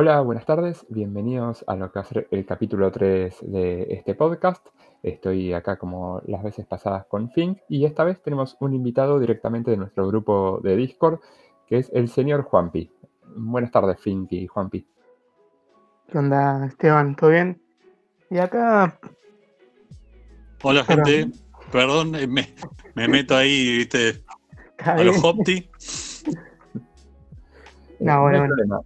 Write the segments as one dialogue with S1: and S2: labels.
S1: Hola, buenas tardes, bienvenidos a lo que va a ser el capítulo 3 de este podcast. Estoy acá como las veces pasadas con Fink y esta vez tenemos un invitado directamente de nuestro grupo de Discord, que es el señor Juanpi. Buenas tardes, Fink y Juanpi.
S2: ¿Qué onda, Esteban? ¿Todo bien? Y acá,
S3: Hola gente, perdón, eh, me, me meto ahí, viste,
S2: ¿está
S3: a los? Hopti.
S2: No,
S1: Eh,
S2: bueno,
S1: hay
S2: bueno.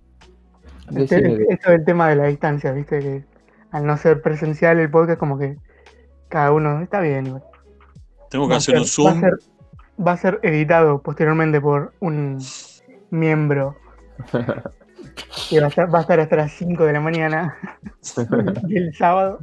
S2: Este-
S1: de-
S2: esto del tema de la distancia, viste, que al no ser presencial el podcast, como que cada uno está bien. igual.
S3: Tengo que
S2: Va
S3: hacer un
S2: ser- va a
S3: zoom.
S2: ser- va a ser editado posteriormente por un miembro que va a estar, va a estar hasta las 5 de la mañana del sábado.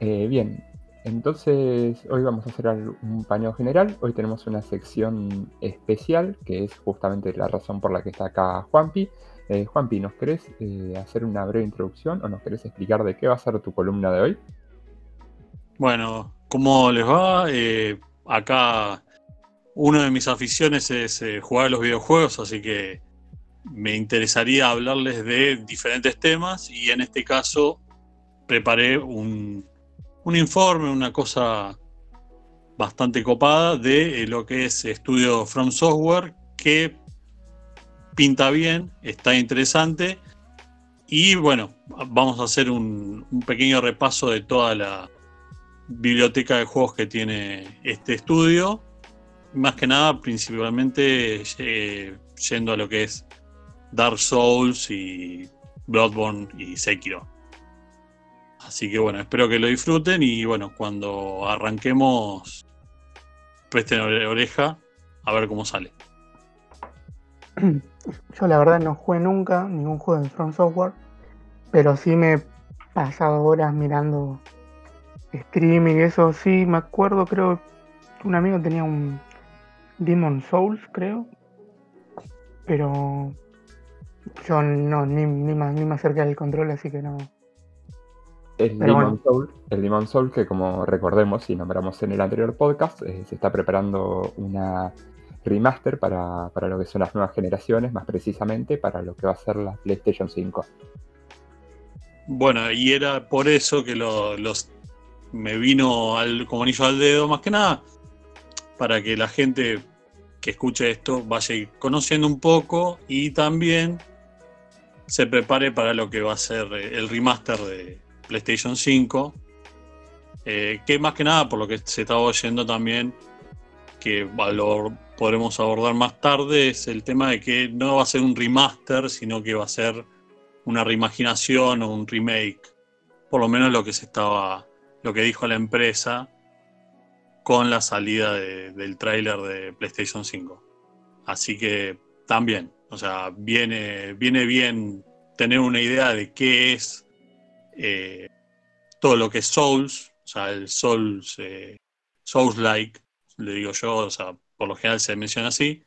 S1: Eh, bien, entonces hoy vamos a hacer un paneo general. Hoy tenemos una sección especial que es justamente la razón por la que está acá Juanpi. Eh, Juanpi, ¿nos querés eh, hacer una breve introducción o nos querés explicar de qué va a ser tu columna de hoy?
S3: Bueno, ¿cómo les va? Eh, acá una de mis aficiones es jugar a los videojuegos, así que me interesaría hablarles de diferentes temas y en este caso preparé un, un informe, una cosa bastante copada de eh, lo que es estudio From Software, que pinta bien, está interesante y bueno, vamos a hacer un, pequeño repaso de toda la biblioteca de juegos que tiene este estudio. Más que nada, principalmente yendo a lo que es Dark Souls y Bloodborne y Sekiro. Así que bueno, espero que lo disfruten y bueno, cuando arranquemos, presten ore- oreja a ver cómo sale.
S2: Yo la verdad no jugué nunca ningún juego de From Software, pero sí me he pasado horas mirando streaming y eso. Sí, me acuerdo, creo que un amigo tenía un Demon Souls, creo, pero yo no, ni, ni, más, ni me acerqué al control, así que no.
S1: El
S2: Pero
S1: Demon,
S2: bueno.
S1: Soul, el Demon Soul, que como recordemos y nombramos en el anterior podcast, eh, se está preparando una remaster para, para lo que son las nuevas generaciones, más precisamente para lo que va a ser la PlayStation 5.
S3: Bueno, y era por eso que lo- los me vino al, como anillo al dedo, más que nada, para que la gente que escuche esto vaya conociendo un poco y también se prepare para lo que va a ser eh, el remaster de PlayStation 5. eh, que más que nada, por lo que se estaba oyendo también, que lo podremos abordar más tarde, es el tema de que no va a ser un remaster, sino que va a ser una reimaginación o un remake. Por lo menos lo que se estaba, lo que dijo la empresa con la salida de- del tráiler de PlayStation 5. Así que también, o sea, viene, viene bien tener una idea de qué es eh, todo lo que es Souls, o sea, el Souls, eh, Souls-like, le digo yo, o sea, por lo general se menciona así,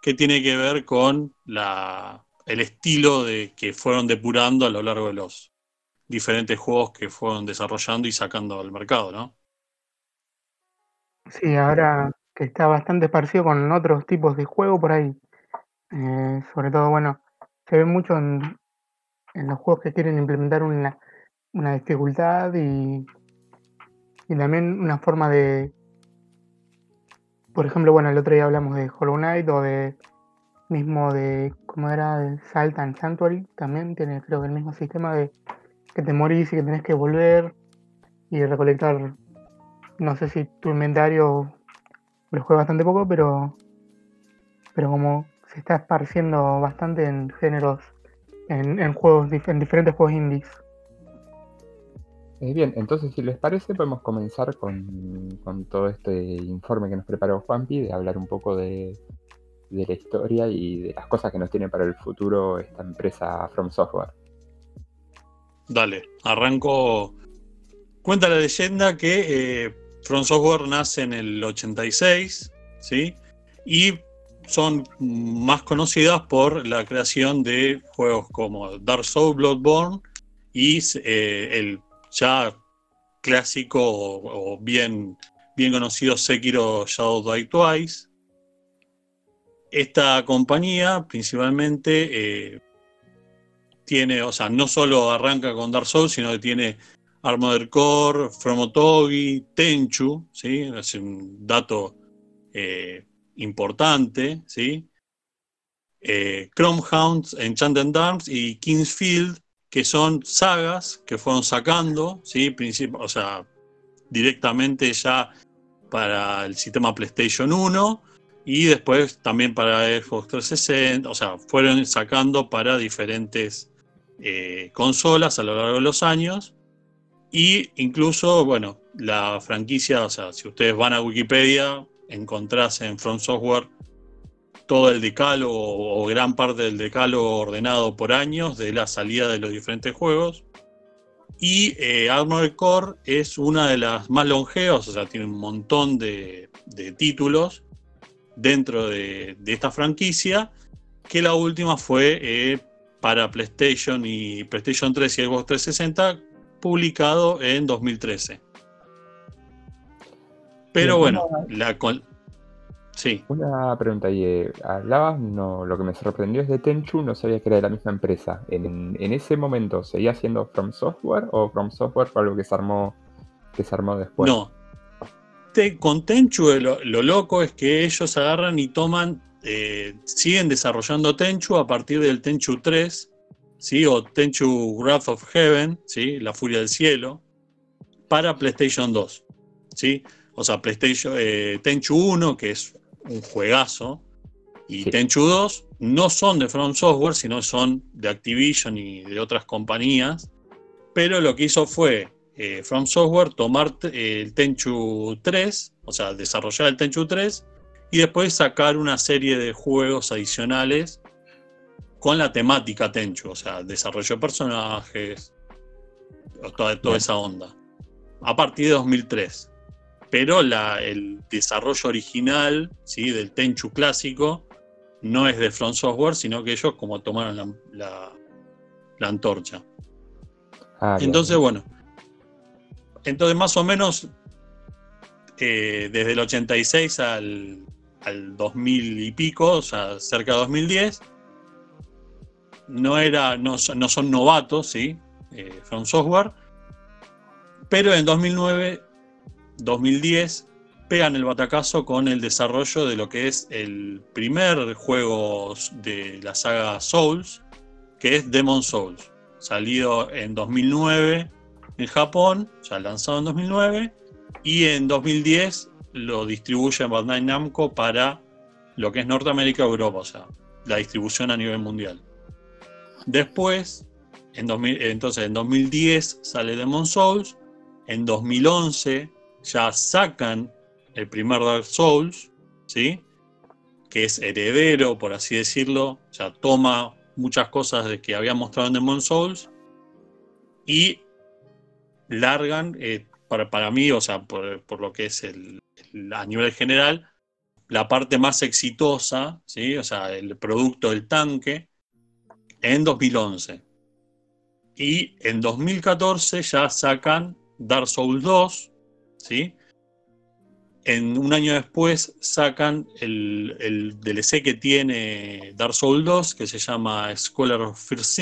S3: que tiene que ver con la, el estilo de que fueron depurando a lo largo de los diferentes juegos que fueron desarrollando y sacando al mercado, ¿no?
S2: Sí, ahora que está bastante esparcido con otros tipos de juego por ahí. Eh, sobre todo, bueno, se ve mucho en, en los juegos que quieren implementar una, una dificultad y, y también una forma de. Por ejemplo, bueno, el otro día hablamos de Hollow Knight o de mismo de. ¿Cómo era? De Salt and Sanctuary. También tiene, creo que el mismo sistema de que te morís y que tenés que volver y recolectar. No sé si tu inventario lo juega bastante poco, pero. Pero como se está esparciendo bastante en géneros. En, en juegos, en diferentes juegos indies.
S1: Eh, bien, entonces si les parece podemos comenzar con, con todo este informe que nos preparó Juanpi, de hablar un poco de, de la historia y de las cosas que nos tiene para el futuro esta empresa From Software.
S3: Dale, arranco. Cuenta la leyenda que eh, From Software nace en el 86, ¿sí? Y son más conocidas por la creación de juegos como Dark Souls, Bloodborne y eh, el ya clásico o, bien, bien conocido Sekiro Shadow Die Twice. Esta compañía principalmente eh, tiene, o sea, no solo arranca con Dark Souls, sino que tiene Armored Core, Fromotogi, Tenchu, ¿sí? Es un dato eh, importante, ¿sí? Eh, Chromehounds, Enchanted Arms y Kingsfield, que son sagas que fueron sacando, ¿sí? o sea, directamente ya para el sistema PlayStation 1 y después también para Xbox 360, o sea, fueron sacando para diferentes eh, consolas a lo largo de los años. Y incluso, bueno, la franquicia, o sea, si ustedes van a Wikipedia, encontrás en From Software todo el decálogo o gran parte del decálogo ordenado por años de la salida de los diferentes juegos. Y eh, Armored Core es una de las más longevas, o sea, tiene un montón de, títulos dentro de, esta franquicia, que la última fue eh, para PlayStation y PlayStation 3 y Xbox 360, publicado en 2013. Pero bueno, la, Sí.
S1: Una pregunta ahí. Eh, hablabas, no, lo que me sorprendió es de Tenchu, no sabía que era de la misma empresa. ¿En, ese momento seguía siendo From Software o From Software fue algo que se armó, que se armó después?
S3: No. con Tenchu lo, loco es que ellos agarran y toman, eh, siguen desarrollando Tenchu a partir del Tenchu 3, ¿sí? o Tenchu Wrath of Heaven, ¿sí? la furia del cielo, para PlayStation 2. ¿sí? O sea, PlayStation eh, Tenchu 1, que es un juegazo. Y Tenchu 2 no son de From Software, sino son de Activision y de otras compañías. Pero lo que hizo fue eh, From Software tomar eh, el Tenchu 3, o sea, desarrollar el Tenchu 3 y después sacar una serie de juegos adicionales con la temática Tenchu, o sea, desarrollo de personajes, toda, toda esa onda. A partir de 2003 pero el desarrollo original ¿sí? del Tenchu clásico no es de Front Software, sino que ellos como tomaron la, antorcha. Ah, entonces, bueno, entonces más o menos eh, desde el 86 al, 2000 y pico, o sea, cerca de 2010, no, era, no, son novatos, ¿sí? Eh, From Software, pero en 2009 2010 pegan el batacazo con el desarrollo de lo que es el primer juego de la saga Souls, que es Demon Souls, salido en 2009 en Japón, ya lanzado en 2009, y en 2010 lo distribuye Bandai Namco para lo que es Norteamérica y Europa, o sea, la distribución a nivel mundial. Después, en entonces en 2010 sale Demon Souls, en 2011 ya sacan el primer Dark Souls, ¿sí? que es heredero, por así decirlo, ya toma muchas cosas de que había mostrado en Demon Souls y largan, eh, para, mí, o sea, por, lo que es el, a nivel general, la parte más exitosa, ¿sí? o sea, el producto del tanque, en 2011. Y en 2014 ya sacan Dark Souls 2, ¿sí? En un año después sacan el, DLC que tiene Dark Souls 2, que se llama Scholar of First.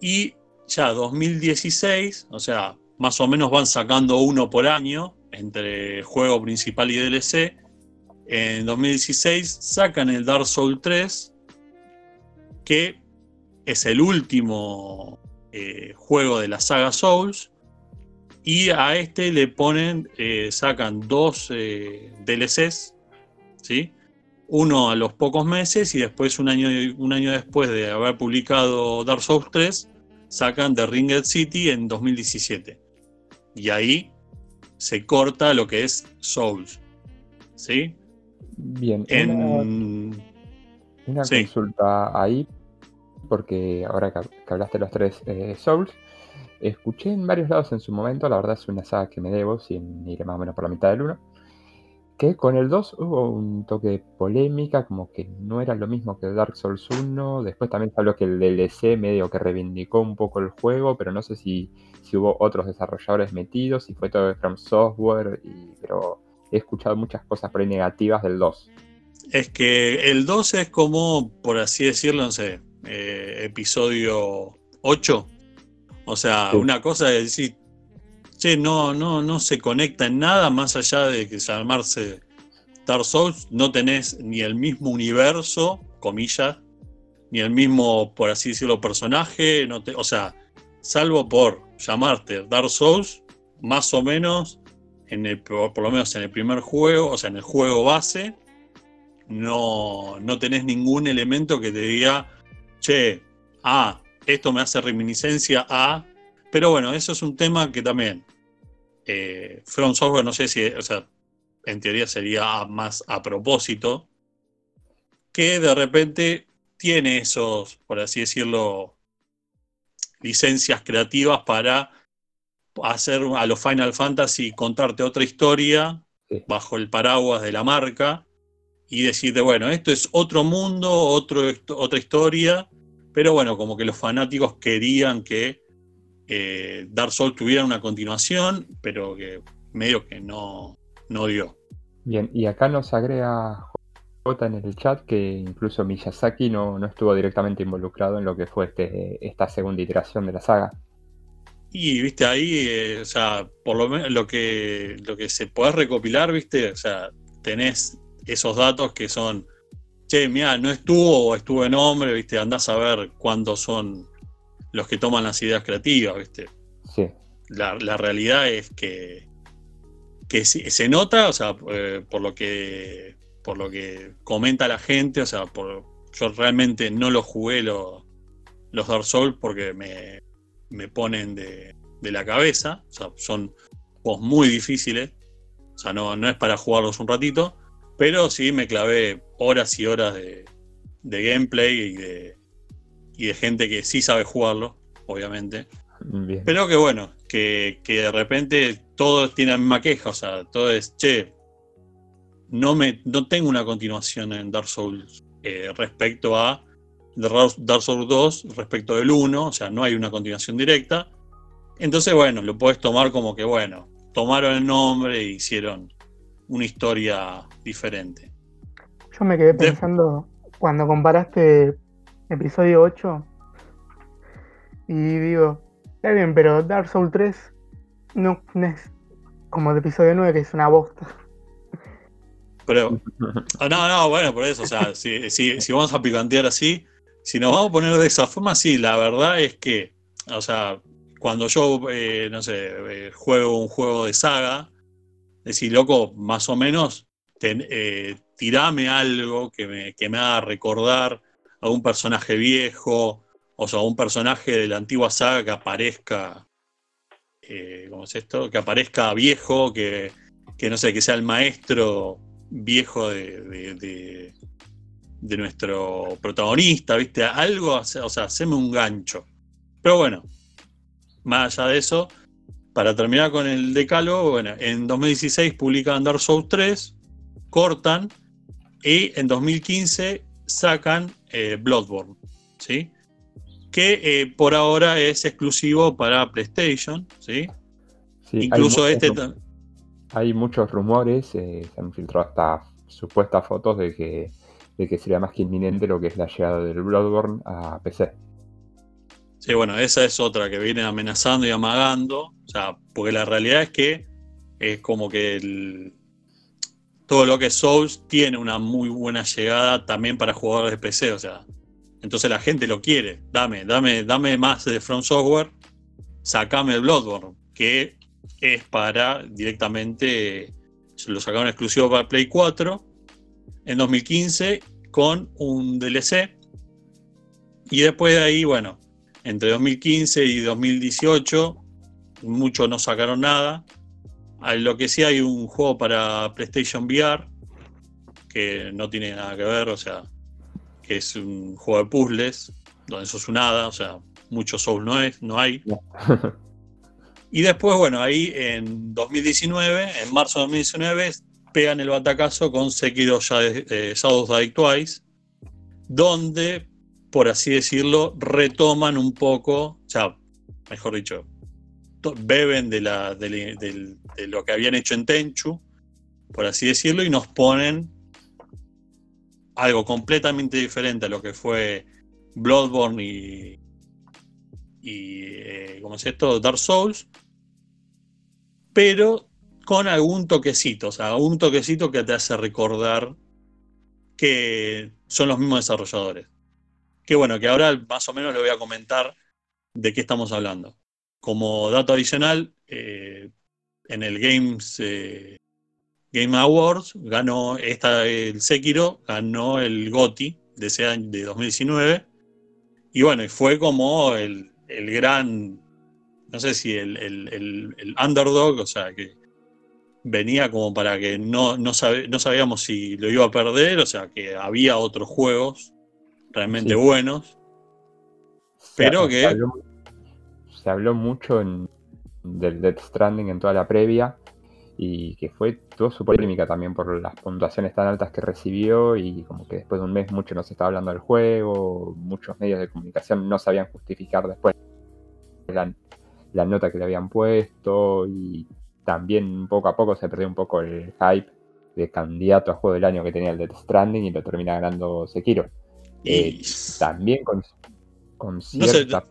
S3: Y ya 2016, o sea, más o menos van sacando uno por año entre juego principal y DLC. En 2016 sacan el Dark Souls 3, que es el último eh, juego de la saga Souls y a este le ponen, eh, sacan dos eh, DLCs, ¿sí? Uno a los pocos meses y después, un año, un año después de haber publicado Dark Souls 3, sacan The Ringed City en 2017. Y ahí se corta lo que es Souls. ¿Sí?
S1: Bien. Una, consulta ahí, porque ahora que, hablaste de los tres eh, Souls, Escuché en varios lados en su momento, la verdad es una saga que me debo, sin ir más o menos por la mitad del 1, que con el 2 hubo un toque de polémica, como que no era lo mismo que Dark Souls 1. Después también se habló que el DLC medio que reivindicó un poco el juego, pero no sé si, si hubo otros desarrolladores metidos, si fue todo de From Software, pero he escuchado muchas cosas por ahí negativas del 2.
S3: Es que el 2 es como, por así decirlo, no sé, eh, episodio 8. O sea,
S1: Sí.
S3: una cosa es decir, che, no, no, no se conecta en nada más allá de que llamarse Dark Souls, no tenés ni el mismo universo, comillas, ni el mismo, por así decirlo, personaje, no te- o sea, salvo por llamarte Dark Souls, más o menos, en el, por, por lo menos en el primer juego, o sea, en el juego base, no, no tenés ningún elemento que te diga, che, ah, esto me hace reminiscencia a. Pero bueno, eso es un tema que también. Eh, From Software, no sé si, o sea, en teoría sería más a propósito, que de repente tiene esos, por así decirlo, licencias creativas para hacer a los Final Fantasy contarte otra historia
S1: Sí.
S3: bajo el paraguas de la marca y decirte, bueno, esto es otro mundo, otro, otra historia, pero bueno, como que los fanáticos querían que eh, Dark Souls tuviera una continuación, pero que medio que no, no dio.
S1: Bien, y acá nos agrega J en el chat que incluso Miyazaki no, no estuvo directamente involucrado en lo que fue este, esta segunda iteración de la saga.
S3: Y viste ahí, eh, o sea, por lo menos lo que, lo que se puede recopilar, viste, o sea, tenés esos datos que son, che, mira, no estuvo o estuvo en nombre, viste, andás a ver cuántos son los que toman las ideas creativas, viste.
S1: Sí,
S3: La, la realidad es que, que se nota, o sea, eh, por lo que por lo que comenta la gente, o sea, por, yo realmente no los jugué lo- los Dark Souls porque me, me ponen de, de la cabeza, o sea, son juegos muy difíciles, o sea, no, no es para jugarlos un ratito, pero sí me clavé horas y horas de, de gameplay y de, y de gente que sí sabe jugarlo, obviamente.
S1: bien.
S3: Pero que bueno, que, que de repente todos tienen la misma queja, o sea, todo es, che, no, me, no tengo una continuación en Dark Souls eh, respecto a Dark Dark Souls 2, respecto del 1, o sea, no hay una continuación directa. Entonces, bueno, lo puedes tomar como que, bueno, tomaron el nombre e hicieron una historia diferente.
S2: Yo me quedé
S3: De-
S2: pensando cuando comparaste episodio 8 y digo, está bien, pero Dark Souls 3 no, no es como de episodio 9 que es una bosta.
S3: Pero, ah, no, no, bueno, por eso, o sea, si, si, si vamos a picantear así, si nos vamos a poner de esa forma, sí, la verdad es que, o sea, cuando yo, eh, no sé, eh, juego un juego de saga, decir, loco, más o menos, eh, tirame algo que me, que me haga recordar a un personaje viejo, o sea, a un personaje de la antigua saga que aparezca, eh, ¿cómo es esto? Que aparezca viejo, que, que no sé, que sea el maestro viejo de, de- de- de nuestro protagonista, ¿viste? Algo, o sea, haceme un gancho. Pero bueno, más allá de eso, para terminar con el decálogo, bueno, en 2016 publican Dark Souls 3, cortan, y en 2015 sacan eh, Bloodborne, ¿sí? Que eh, por ahora es exclusivo para PlayStation, ¿sí?
S1: Sí, hay
S3: Incluso
S1: muchos
S3: este... ta-
S1: Hay muchos rumores, eh, se han filtrado hasta supuestas fotos de que, de que sería más que inminente lo que es la llegada del Bloodborne a PC.
S3: Sí, bueno, esa es otra que viene amenazando y amagando. O sea, porque la realidad es que es como que todo lo que es Souls tiene una muy buena llegada también para jugadores de PC. O sea, entonces la gente lo quiere. Dame, dame, dame más de From Software. Sacame el Bloodborne, que es para directamente. Lo sacaron exclusivo para Play 4 en 2015 con un DLC. Y después de ahí, bueno, entre 2015 y 2018, muchos no sacaron nada. A Lo que sí hay un juego para PlayStation VR, que no tiene nada que ver, o sea, que es un juego de puzzles, donde sos un hada, o sea, muchos Souls no, es, no hay. Y después, bueno, ahí en 2019, en marzo de 2019, pegan el batacazo con Sekiro Shade- eh, Shadows Die Twice, donde, por así decirlo, retoman un poco, o sea, mejor dicho, beben de, la, de, lo que habían hecho en Tenchu, por así decirlo, y nos ponen algo completamente diferente a lo que fue Bloodborne y, y eh, ¿cómo es esto? Dark Souls, pero con algún toquecito, o sea, algún toquecito que te hace recordar que son los mismos desarrolladores. Que bueno, que ahora más o menos le voy a comentar de qué estamos hablando. Como dato adicional, eh, en el Games eh, Game Awards ganó esta, el Sekiro, ganó el GOTI de ese año de 2019. Y bueno, fue como el, gran, no sé si el, el, underdog, o sea, que venía como para que no, no, no, sabíamos si lo iba a perder, o sea, que había otros juegos realmente buenos. Pero que.
S1: Se habló, mucho en, del Death Stranding en toda la previa y que fue toda su polémica también por las puntuaciones tan altas que recibió y como que después de un mes mucho no se estaba hablando del juego, muchos medios de comunicación no sabían justificar después la, la nota que le habían puesto y también poco a poco se perdió un poco el hype de candidato a juego del año que tenía el Death Stranding y lo termina ganando Sekiro. Eh, también con, con cierta...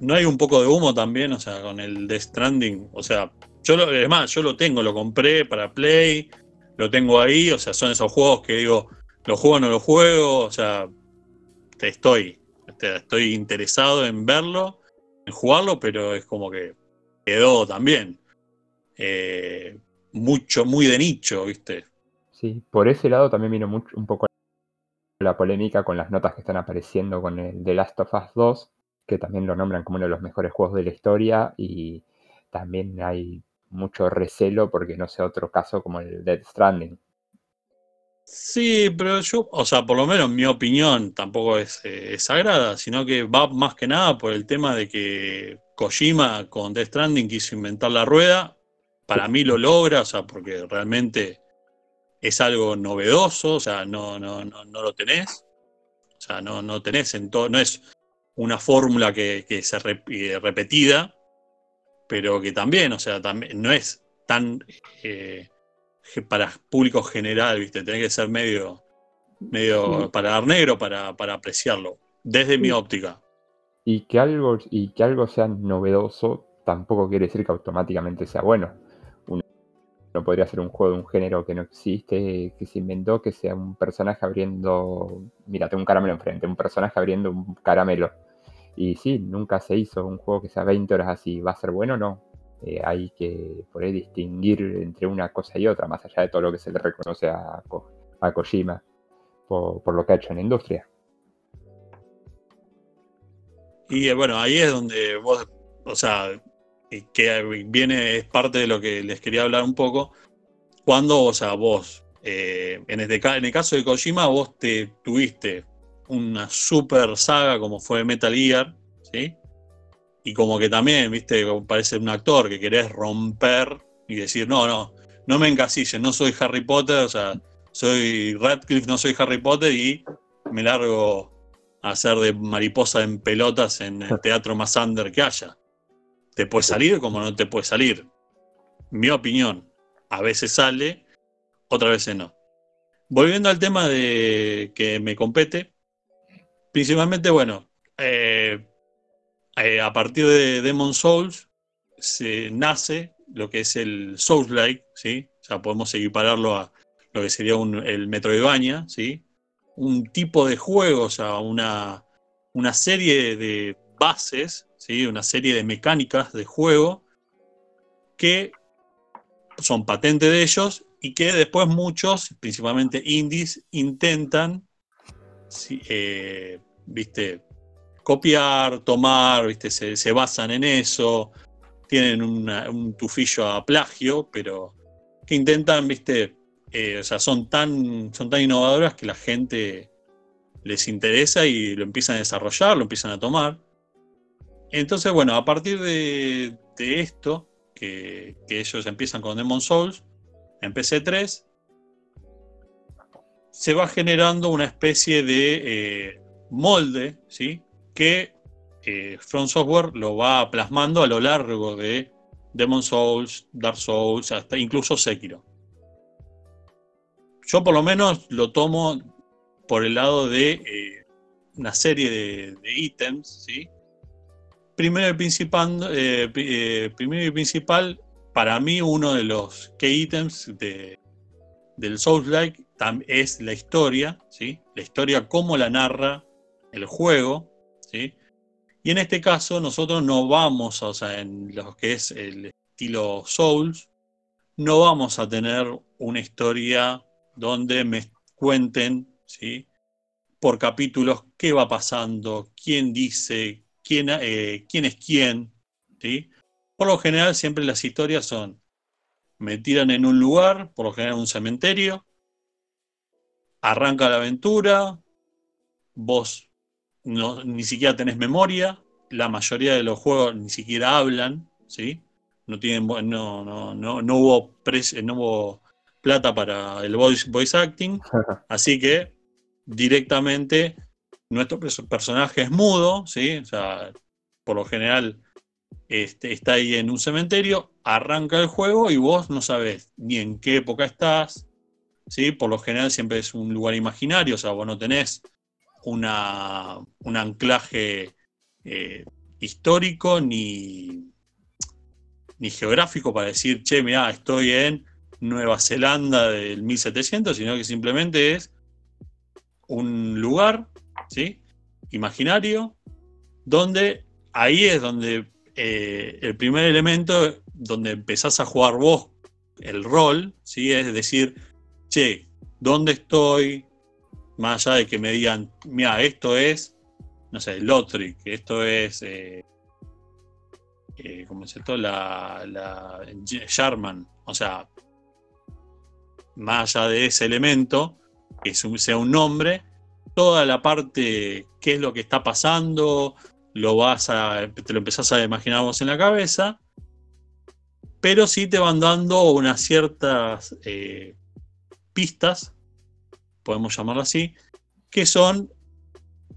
S3: No, hay un poco de humo también, o sea, con el Death Stranding. O sea, yo lo, es más, yo lo tengo, lo compré para Play, lo tengo ahí, o sea, son esos juegos que digo, lo juego o no lo juego, o sea, te estoy, estoy interesado en verlo, en jugarlo, pero es como que quedó también. Eh, mucho, muy de nicho, ¿viste?
S1: Sí, por ese lado también vino mucho, un poco la polémica con las notas que están apareciendo con el The Last of Us 2, que también lo nombran como uno de los mejores juegos de la historia y también hay mucho recelo porque no sea otro caso como el Dead Stranding.
S3: Sí, pero yo, o sea, por lo menos mi opinión tampoco es, eh, sagrada, sino que va más que nada por el tema de que Kojima con Death Stranding quiso inventar la rueda para mí lo logra, o sea, porque realmente es algo novedoso, o sea, no, no, no, no lo tenés. O sea, no, no tenés en todo, no es una fórmula que, que se repetida, pero que también, o sea, también no es tan eh, para público general, ¿viste? Tenés que ser medio, medio para dar negro para, para apreciarlo, desde mi óptica.
S1: Y que algo, y que algo sea novedoso tampoco quiere decir que automáticamente sea bueno no podría ser un juego de un género que no existe, que se inventó, que sea un personaje abriendo, mira, tengo un caramelo enfrente, un personaje abriendo un caramelo. Y sí, nunca se hizo un juego que sea 20 horas así, ¿va a ser bueno o no? Eh, hay que poder distinguir entre una cosa y otra, más allá de todo lo que se le reconoce a, a Kojima por, por lo que ha hecho en la industria.
S3: Y eh, bueno, ahí es donde vos, o sea, que viene, es parte de lo que les quería hablar un poco. Cuando, o sea, vos, eh, en, este, en el caso de Kojima, vos te tuviste una super saga como fue Metal Gear, ¿sí? Y como que también, viste, parece un actor que querés romper y decir, no, no, no me encasillen, no soy Harry Potter, o sea, soy Radcliffe, no soy Harry Potter y me largo a hacer de mariposa en pelotas en el teatro más under que haya. Te puede salir como no te puede salir. Mi opinión, a veces sale, otras veces no. Volviendo al tema de que me compete, principalmente, bueno, eh, eh, a partir de Demon Souls se nace lo que es el Souls-like, ¿sí? O sea, podemos equipararlo a lo que sería un, el Metroidvania, ¿sí? Un tipo de juego, o sea, una, una serie de bases una serie de mecánicas de juego que son patentes de ellos y que después muchos, principalmente indies, intentan eh, ¿viste? copiar, tomar, ¿viste? Se, basan en eso, tienen un tufillo a plagio, pero que intentan, ¿viste? Eh, o sea, son tan, son tan innovadoras que la gente les interesa y lo empiezan a desarrollar, lo empiezan a tomar. Entonces, bueno, a partir de, esto, que, ellos empiezan con Demon Souls, en PC3, se va generando una especie de eh, molde, ¿sí? Que eh, From Software lo va plasmando a lo largo de Demon Souls, Dark Souls, hasta incluso Sekiro. Yo por lo menos lo tomo por el lado de eh, una serie de, ítems, ¿sí? Primero y, principal, eh, eh, primero y principal, para mí uno de los key ítems de, del Souls-like es la historia, ¿sí? La historia, cómo la narra el juego, ¿sí? Y en este caso nosotros no vamos, o sea, en lo que es el estilo Souls, no vamos a tener una historia donde me cuenten, ¿sí? Por capítulos qué va pasando, quién dice, quién, eh, quién es quién, ¿sí? Por lo general siempre las historias son, me tiran en un lugar, por lo general un cementerio, arranca la aventura, vos no, ni siquiera tenés memoria, la mayoría de los juegos ni siquiera hablan, ¿sí? No, tienen, no, no, no, no, hubo, no hubo plata para el voice, voice acting, así que directamente nuestro personaje es mudo, ¿sí? O sea, por lo general este, está ahí en un cementerio, arranca el juego y vos no sabés ni en qué época estás, ¿sí? Por lo general siempre es un lugar imaginario, o sea, vos no tenés un anclaje eh, histórico ni, ni geográfico para decir, che, mira, estoy en Nueva Zelanda del 1700, sino que simplemente es un lugar, ¿sí? Imaginario, donde ahí es donde eh, el primer elemento donde empezás a jugar vos el rol, ¿sí? Es decir, che, ¿dónde estoy? Más allá de que me digan, mira, esto es, no sé, Lotric, esto es, eh, eh, ¿cómo es esto? La, la Sharman. O sea, más allá de ese elemento, que sea un nombre, toda la parte, qué es lo que está pasando, lo vas a, te lo empezás a imaginar vos en la cabeza, pero sí te van dando unas ciertas eh, pistas, podemos llamarlo así, que son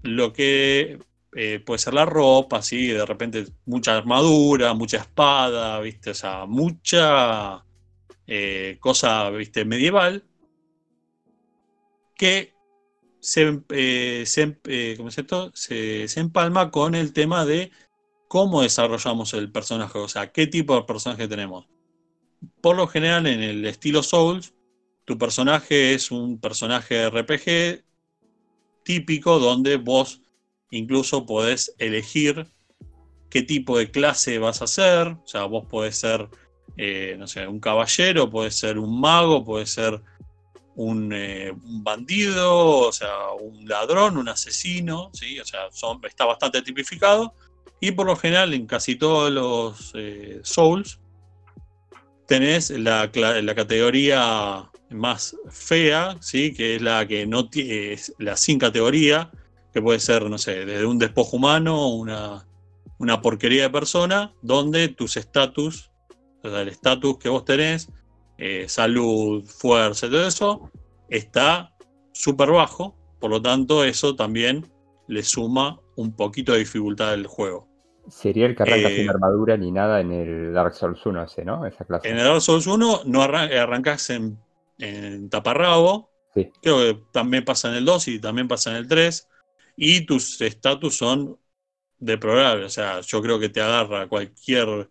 S3: lo que eh, puede ser la ropa, ¿sí? de repente mucha armadura, mucha espada, ¿viste? Mucha eh, cosa ¿viste? medieval que se, eh, se, se, empalma con el tema de cómo desarrollamos el personaje, o sea, qué tipo de personaje tenemos. Por lo general, en el estilo Souls, tu personaje es un personaje RPG típico donde vos incluso podés elegir qué tipo de clase vas a ser. O sea, vos podés ser, eh, no sé, un caballero, podés ser un mago, podés ser un, eh, bandido, o sea, un ladrón, un asesino, ¿sí? O sea, está bastante tipificado. Y por lo general, en casi todos los eh, Souls, tenés la, categoría más fea, ¿sí? que es la que no tiene, la sin categoría, que puede ser, no sé, desde un despojo humano, una, una porquería de persona, donde tus estatus, el estatus que vos tenés, eh, salud, fuerza, todo eso, está súper bajo, por lo tanto eso también le suma un poquito de dificultad al juego.
S1: Sería el que arranca sin eh, armadura ni nada en el Dark Souls 1 ese, ¿no? Esa clase.
S3: En el Dark Souls 1 no arrancas en en taparrabo. Creo que también pasa en el 2 y también pasa en el 3. Y tus estatus son deplorables. O sea, yo creo que te agarra cualquier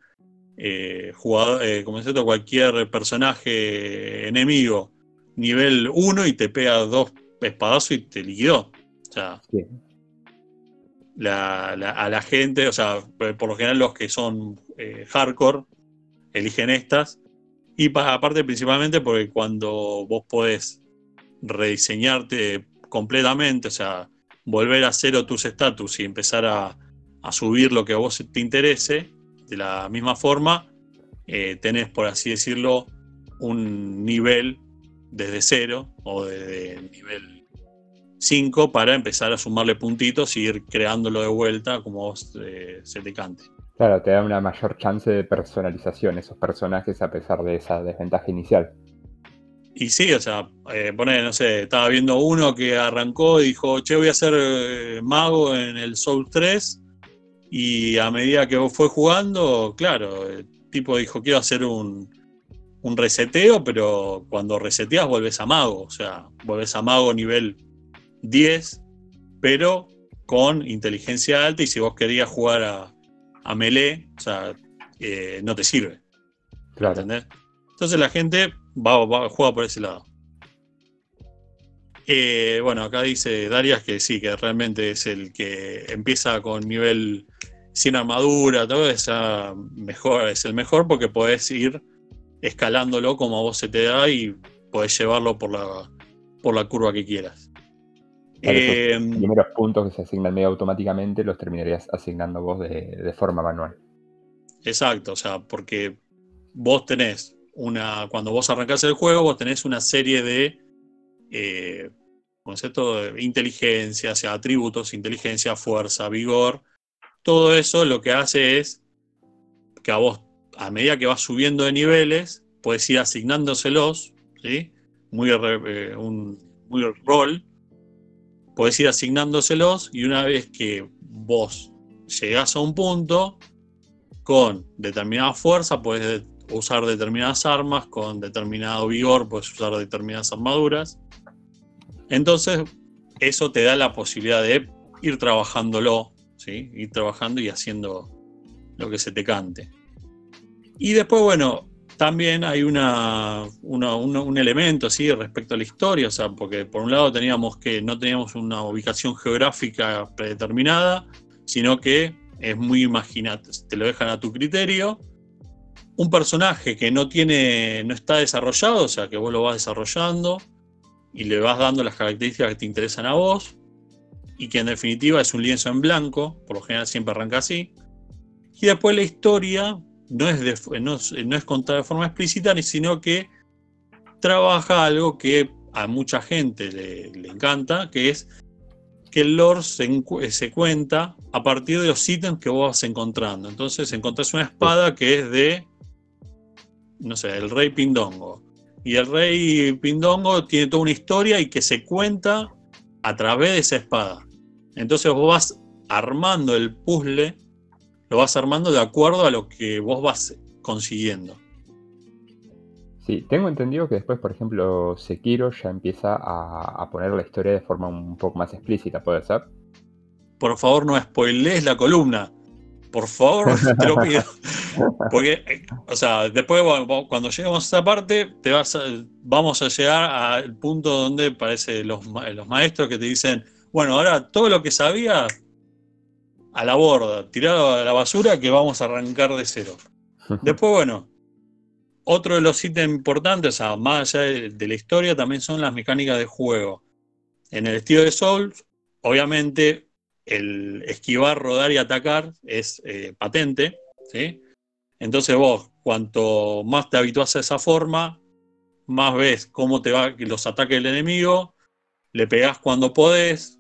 S3: eh, jugador, eh, como es esto, cualquier personaje enemigo nivel 1 y te pega dos espadazos y te liquidó. O sea, a la gente, o sea, por lo general los que son eh, hardcore eligen estas y aparte principalmente porque cuando vos podés rediseñarte completamente, o sea, volver a cero tus estatus y empezar a, subir lo que a vos te interese, de la misma forma, eh, tenés, por así decirlo, un nivel desde cero o desde nivel 5 para empezar a sumarle puntitos y ir creándolo de vuelta como vos eh, se te cante.
S1: Claro, te da una mayor chance de personalización esos personajes a pesar de esa desventaja inicial.
S3: Y sí, o sea, eh, no sé, estaba viendo uno que arrancó y dijo, che, voy a ser eh, mago en el Soul 3. Y a medida que fue jugando, claro, el tipo dijo, quiero hacer un, un reseteo, pero cuando reseteas vuelves a mago. O sea, vuelves a mago nivel 10, pero con inteligencia alta y si vos querías jugar a, a melee, o sea, eh, no te sirve.
S1: Claro.
S3: ¿Entendés? Entonces la gente va, va- juega por ese lado. Eh, bueno, acá dice Darias que sí, que realmente es el que empieza con nivel sin armadura, todo es, ah, mejor, es el mejor porque podés ir escalándolo como a vos se te da y podés llevarlo por la, por la curva que quieras.
S1: Claro, esos
S3: Eh,
S1: primeros puntos que se asignan medio automáticamente los terminarías asignando vos de, de forma manual.
S3: Exacto, o sea, porque vos tenés una, cuando vos arrancás el juego, vos tenés una serie de eh, conceptos de inteligencia, o sea, atributos, inteligencia, fuerza, vigor. Todo eso lo que hace es que a vos, a medida que vas subiendo de niveles, puedes ir asignándoselos, ¿sí? Muy, eh, un, muy rol, podés ir asignándoselos y una vez que vos llegás a un punto, con determinada fuerza puedes de- usar determinadas armas, con determinado vigor puedes usar determinadas armaduras. Entonces, eso te da la posibilidad de ir trabajándolo, ¿sí? Ir trabajando y haciendo lo que se te cante. Y después, bueno, también hay una, una- un elemento ¿sí? respecto a la historia, o sea, porque por un lado teníamos que no teníamos una ubicación geográfica predeterminada, sino que es muy imaginante, te lo dejan a tu criterio. Un personaje que no tiene, no está desarrollado, o sea, que vos lo vas desarrollando y le vas dando las características que te interesan a vos, y que en definitiva es un lienzo en blanco, por lo general siempre arranca así. Y después la historia no es, de- no no es contada de forma explícita, sino que trabaja algo que a mucha gente le, le encanta, que es que el lore se, se cuenta a partir de los ítems que vos vas encontrando. Entonces encontrás una espada que es de, no sé, el rey Pindongo. Y el rey Pindongo tiene toda una historia y que se cuenta a través de esa espada. Entonces vos vas armando el puzzle, lo vas armando de acuerdo a lo que vos vas consiguiendo.
S1: Sí, tengo entendido que después, por ejemplo, Sekiro ya empieza a, a poner la historia de forma un poco más explícita, ¿puede ser?
S3: Por favor, no spoilees la columna. Por favor, te lo pido. Porque, eh, o sea, después cuando lleguemos a esa parte, te vas a- vamos a llegar al punto donde parece los, los maestros que te dicen, bueno, ahora todo lo que sabías a la borda, tirado a la basura, que vamos a arrancar de cero. Después, bueno, otro de los ítems importantes, o sea, más allá de, de la historia, también son las mecánicas de juego. En el estilo de Souls, obviamente, el esquivar, rodar y atacar es eh, patente, ¿sí? Entonces vos, cuanto más te habituás a esa forma, más ves cómo te va los ataques del enemigo, le pegás cuando podés,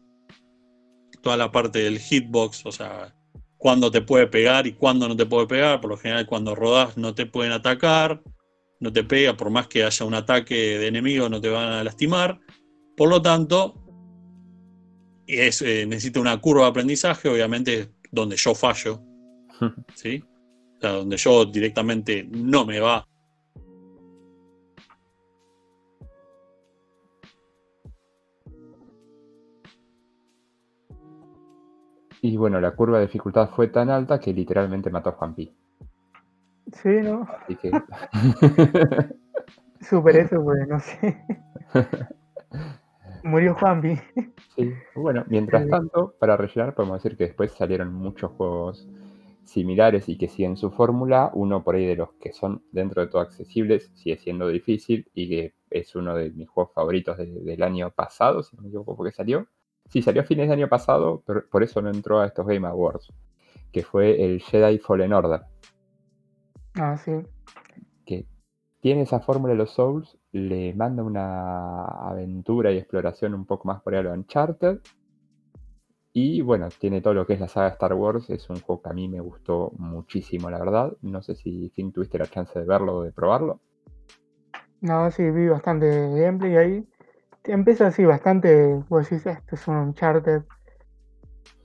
S3: toda la parte del hitbox, o sea, cuándo te puede pegar y cuándo no te puede pegar. Por lo general, cuando rodás no te pueden atacar, no te pega, por más que haya un ataque de enemigo, no te van a lastimar. Por lo tanto, es, eh, necesita una curva de aprendizaje, obviamente, donde yo fallo, ¿sí? O sea, donde yo directamente no me va.
S1: Y bueno, la curva de dificultad fue tan alta que literalmente mató a Juanpi.
S2: Sí, ¿no?
S1: Así que.
S2: Superé eso, pues, no sé. Murió Juanpi.
S1: Sí, bueno, mientras tanto, para rellenar, podemos decir que después salieron muchos juegos similares y que siguen su fórmula. Uno por ahí de los que son dentro de todo accesibles, sigue siendo difícil y que es uno de mis juegos favoritos de- del año pasado, si no me equivoco, porque salió. Sí, salió a fines de año pasado, pero por eso no entró a estos Game Awards, que fue el Jedi Fallen Order,
S2: Ah, sí.
S1: que tiene esa fórmula de los Souls, le manda una aventura y exploración un poco más por ahí a lo Uncharted. Y bueno, tiene todo lo que es la saga Star Wars. Es un juego que a mí me gustó muchísimo, la verdad. No sé si Finn tuviste la chance de verlo o de probarlo.
S2: No, sí, vi bastante gameplay ahí. Empieza así bastante, vos decís, esto es un Uncharted.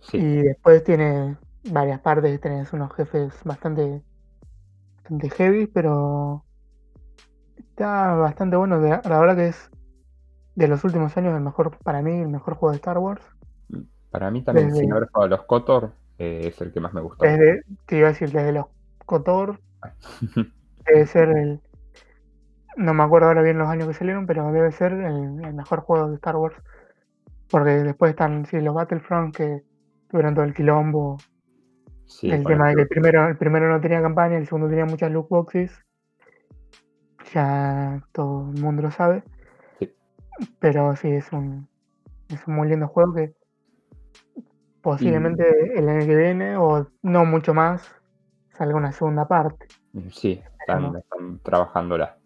S1: Sí,
S2: Y después tiene varias partes, tenés unos jefes bastante, bastante heavy, pero está bastante bueno. La verdad que es de los últimos años el mejor, para mí, el mejor juego de Star Wars.
S1: Para mí también,
S2: Desde-
S1: sin haber jugado los Kotor, eh, es el que más me gustó.
S2: Desde, te iba a decir, desde los Kotor, debe ser el. No me acuerdo ahora bien los años que salieron, pero debe ser el, el mejor juego de Star Wars. Porque después están sí, los Battlefront que tuvieron todo el quilombo.
S1: Sí,
S2: el tema de que el primero, el primero no tenía campaña, el segundo tenía muchas loot boxes. Ya todo el mundo lo sabe.
S1: Sí.
S2: Pero sí, es un, es un muy lindo juego que posiblemente el año que viene, o no mucho más, salga una segunda parte.
S1: Sí, están, están trabajándola.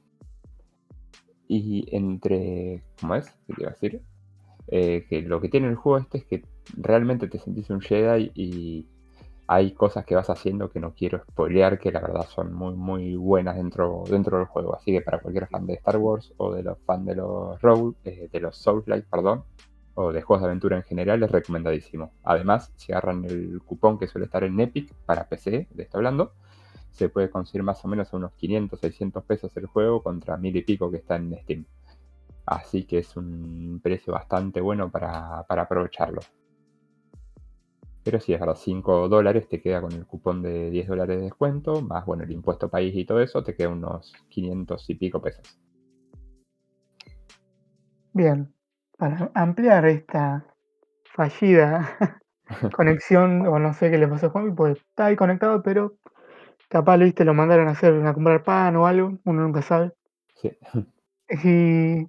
S1: Y entre. ¿Cómo es? ¿Qué te iba a decir? Eh, que lo que tiene el juego este es que realmente te sentís un Jedi y hay cosas que vas haciendo que no quiero spoilear, que la verdad son muy, muy buenas dentro, dentro del juego. Así que para cualquier fan de Star Wars o de los fans de los Roll, eh, de los Souls-like, perdón, o de juegos de aventura en general, es recomendadísimo. Además, si agarran el cupón que suele estar en Epic para PC, de esto hablando, se puede conseguir más o menos a unos 500, 600 pesos el juego contra mil y pico que está en Steam. Así que es un precio bastante bueno para, para aprovecharlo. Pero si es verdad, 5 dólares te queda con el cupón de 10 dólares de descuento, más bueno el impuesto país y todo eso, te queda unos 500 y pico pesos.
S2: Bien, para ampliar esta fallida conexión, o no sé qué le pasó a Juan, pues está ahí conectado, pero capaz, viste, lo mandaron a hacer, a comprar pan o algo, uno nunca sabe.
S1: Sí.
S2: Y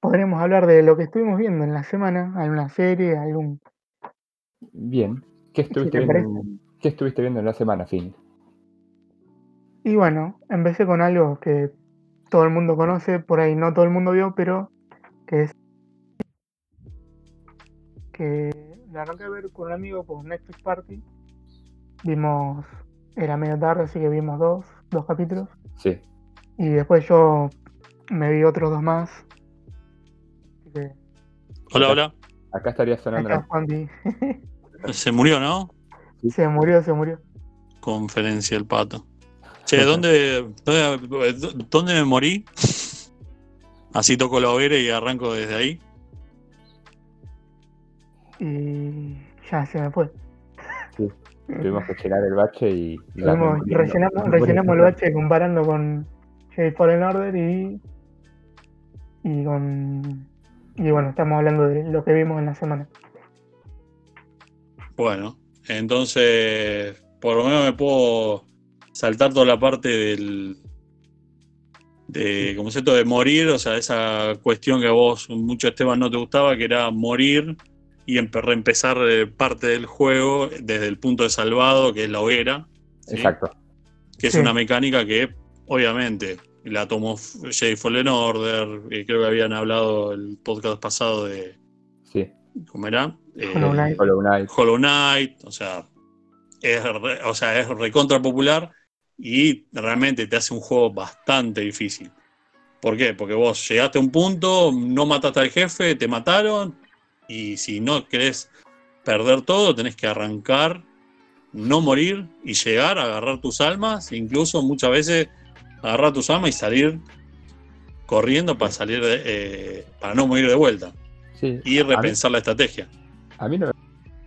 S2: podríamos hablar de lo que estuvimos viendo en la semana, alguna serie, algún...
S1: Bien. ¿Qué estuviste,
S2: te
S1: viendo en, ¿Qué estuviste viendo en la semana, Finn?
S2: Y bueno, empecé con algo que todo el mundo conoce, por ahí no todo el mundo vio, pero que es que la arranqué a ver con un amigo por Netflix Party. Vimos, era medio tarde, así que vimos dos, dos capítulos.
S1: Sí.
S2: Y después yo me vi otros dos más. Así que
S3: Hola, hola.
S1: Acá estaría sonando
S2: acá
S1: la...
S2: Juanpi
S3: Se murió, ¿no?
S2: se murió, se murió.
S3: Conferencia el pato. Che, ¿dónde, dónde, dónde me morí? Así toco la hoguera y arranco desde ahí.
S2: Y ya se me fue.
S1: Tuvimos que llenar el bache y...
S2: Tuvimos- rellenamos, rellenamos el bache comparando con Jedi Fallen Order y. Y con. Y bueno, estamos hablando de lo que vimos en la semana.
S3: Bueno, entonces por lo menos me puedo saltar toda la parte del de como esto de morir, o sea, esa cuestión que a vos mucho Esteban no te gustaba, que era morir y empe- reempezar eh, parte del juego desde el punto de salvado, que es la hoguera, ¿sí?
S1: Exacto.
S3: que es
S2: Sí.
S3: una mecánica que obviamente la tomó Jedi Fallen Order, y creo que habían hablado el podcast pasado de
S1: Sí.
S3: ¿cómo era? Eh,
S2: Hollow Knight.
S1: Hollow Knight.
S3: Hollow Knight, o sea, es, re- o sea, es recontra popular y realmente te hace un juego bastante difícil. ¿Por qué? Porque vos llegaste a un punto, no mataste al jefe, te mataron y si no querés perder todo, tenés que arrancar, no morir y llegar a agarrar tus almas, incluso muchas veces agarrar tus almas y salir corriendo para salir de- eh, para no morir de vuelta
S1: Sí.
S3: y
S1: mí-
S3: repensar la estrategia.
S1: A mí no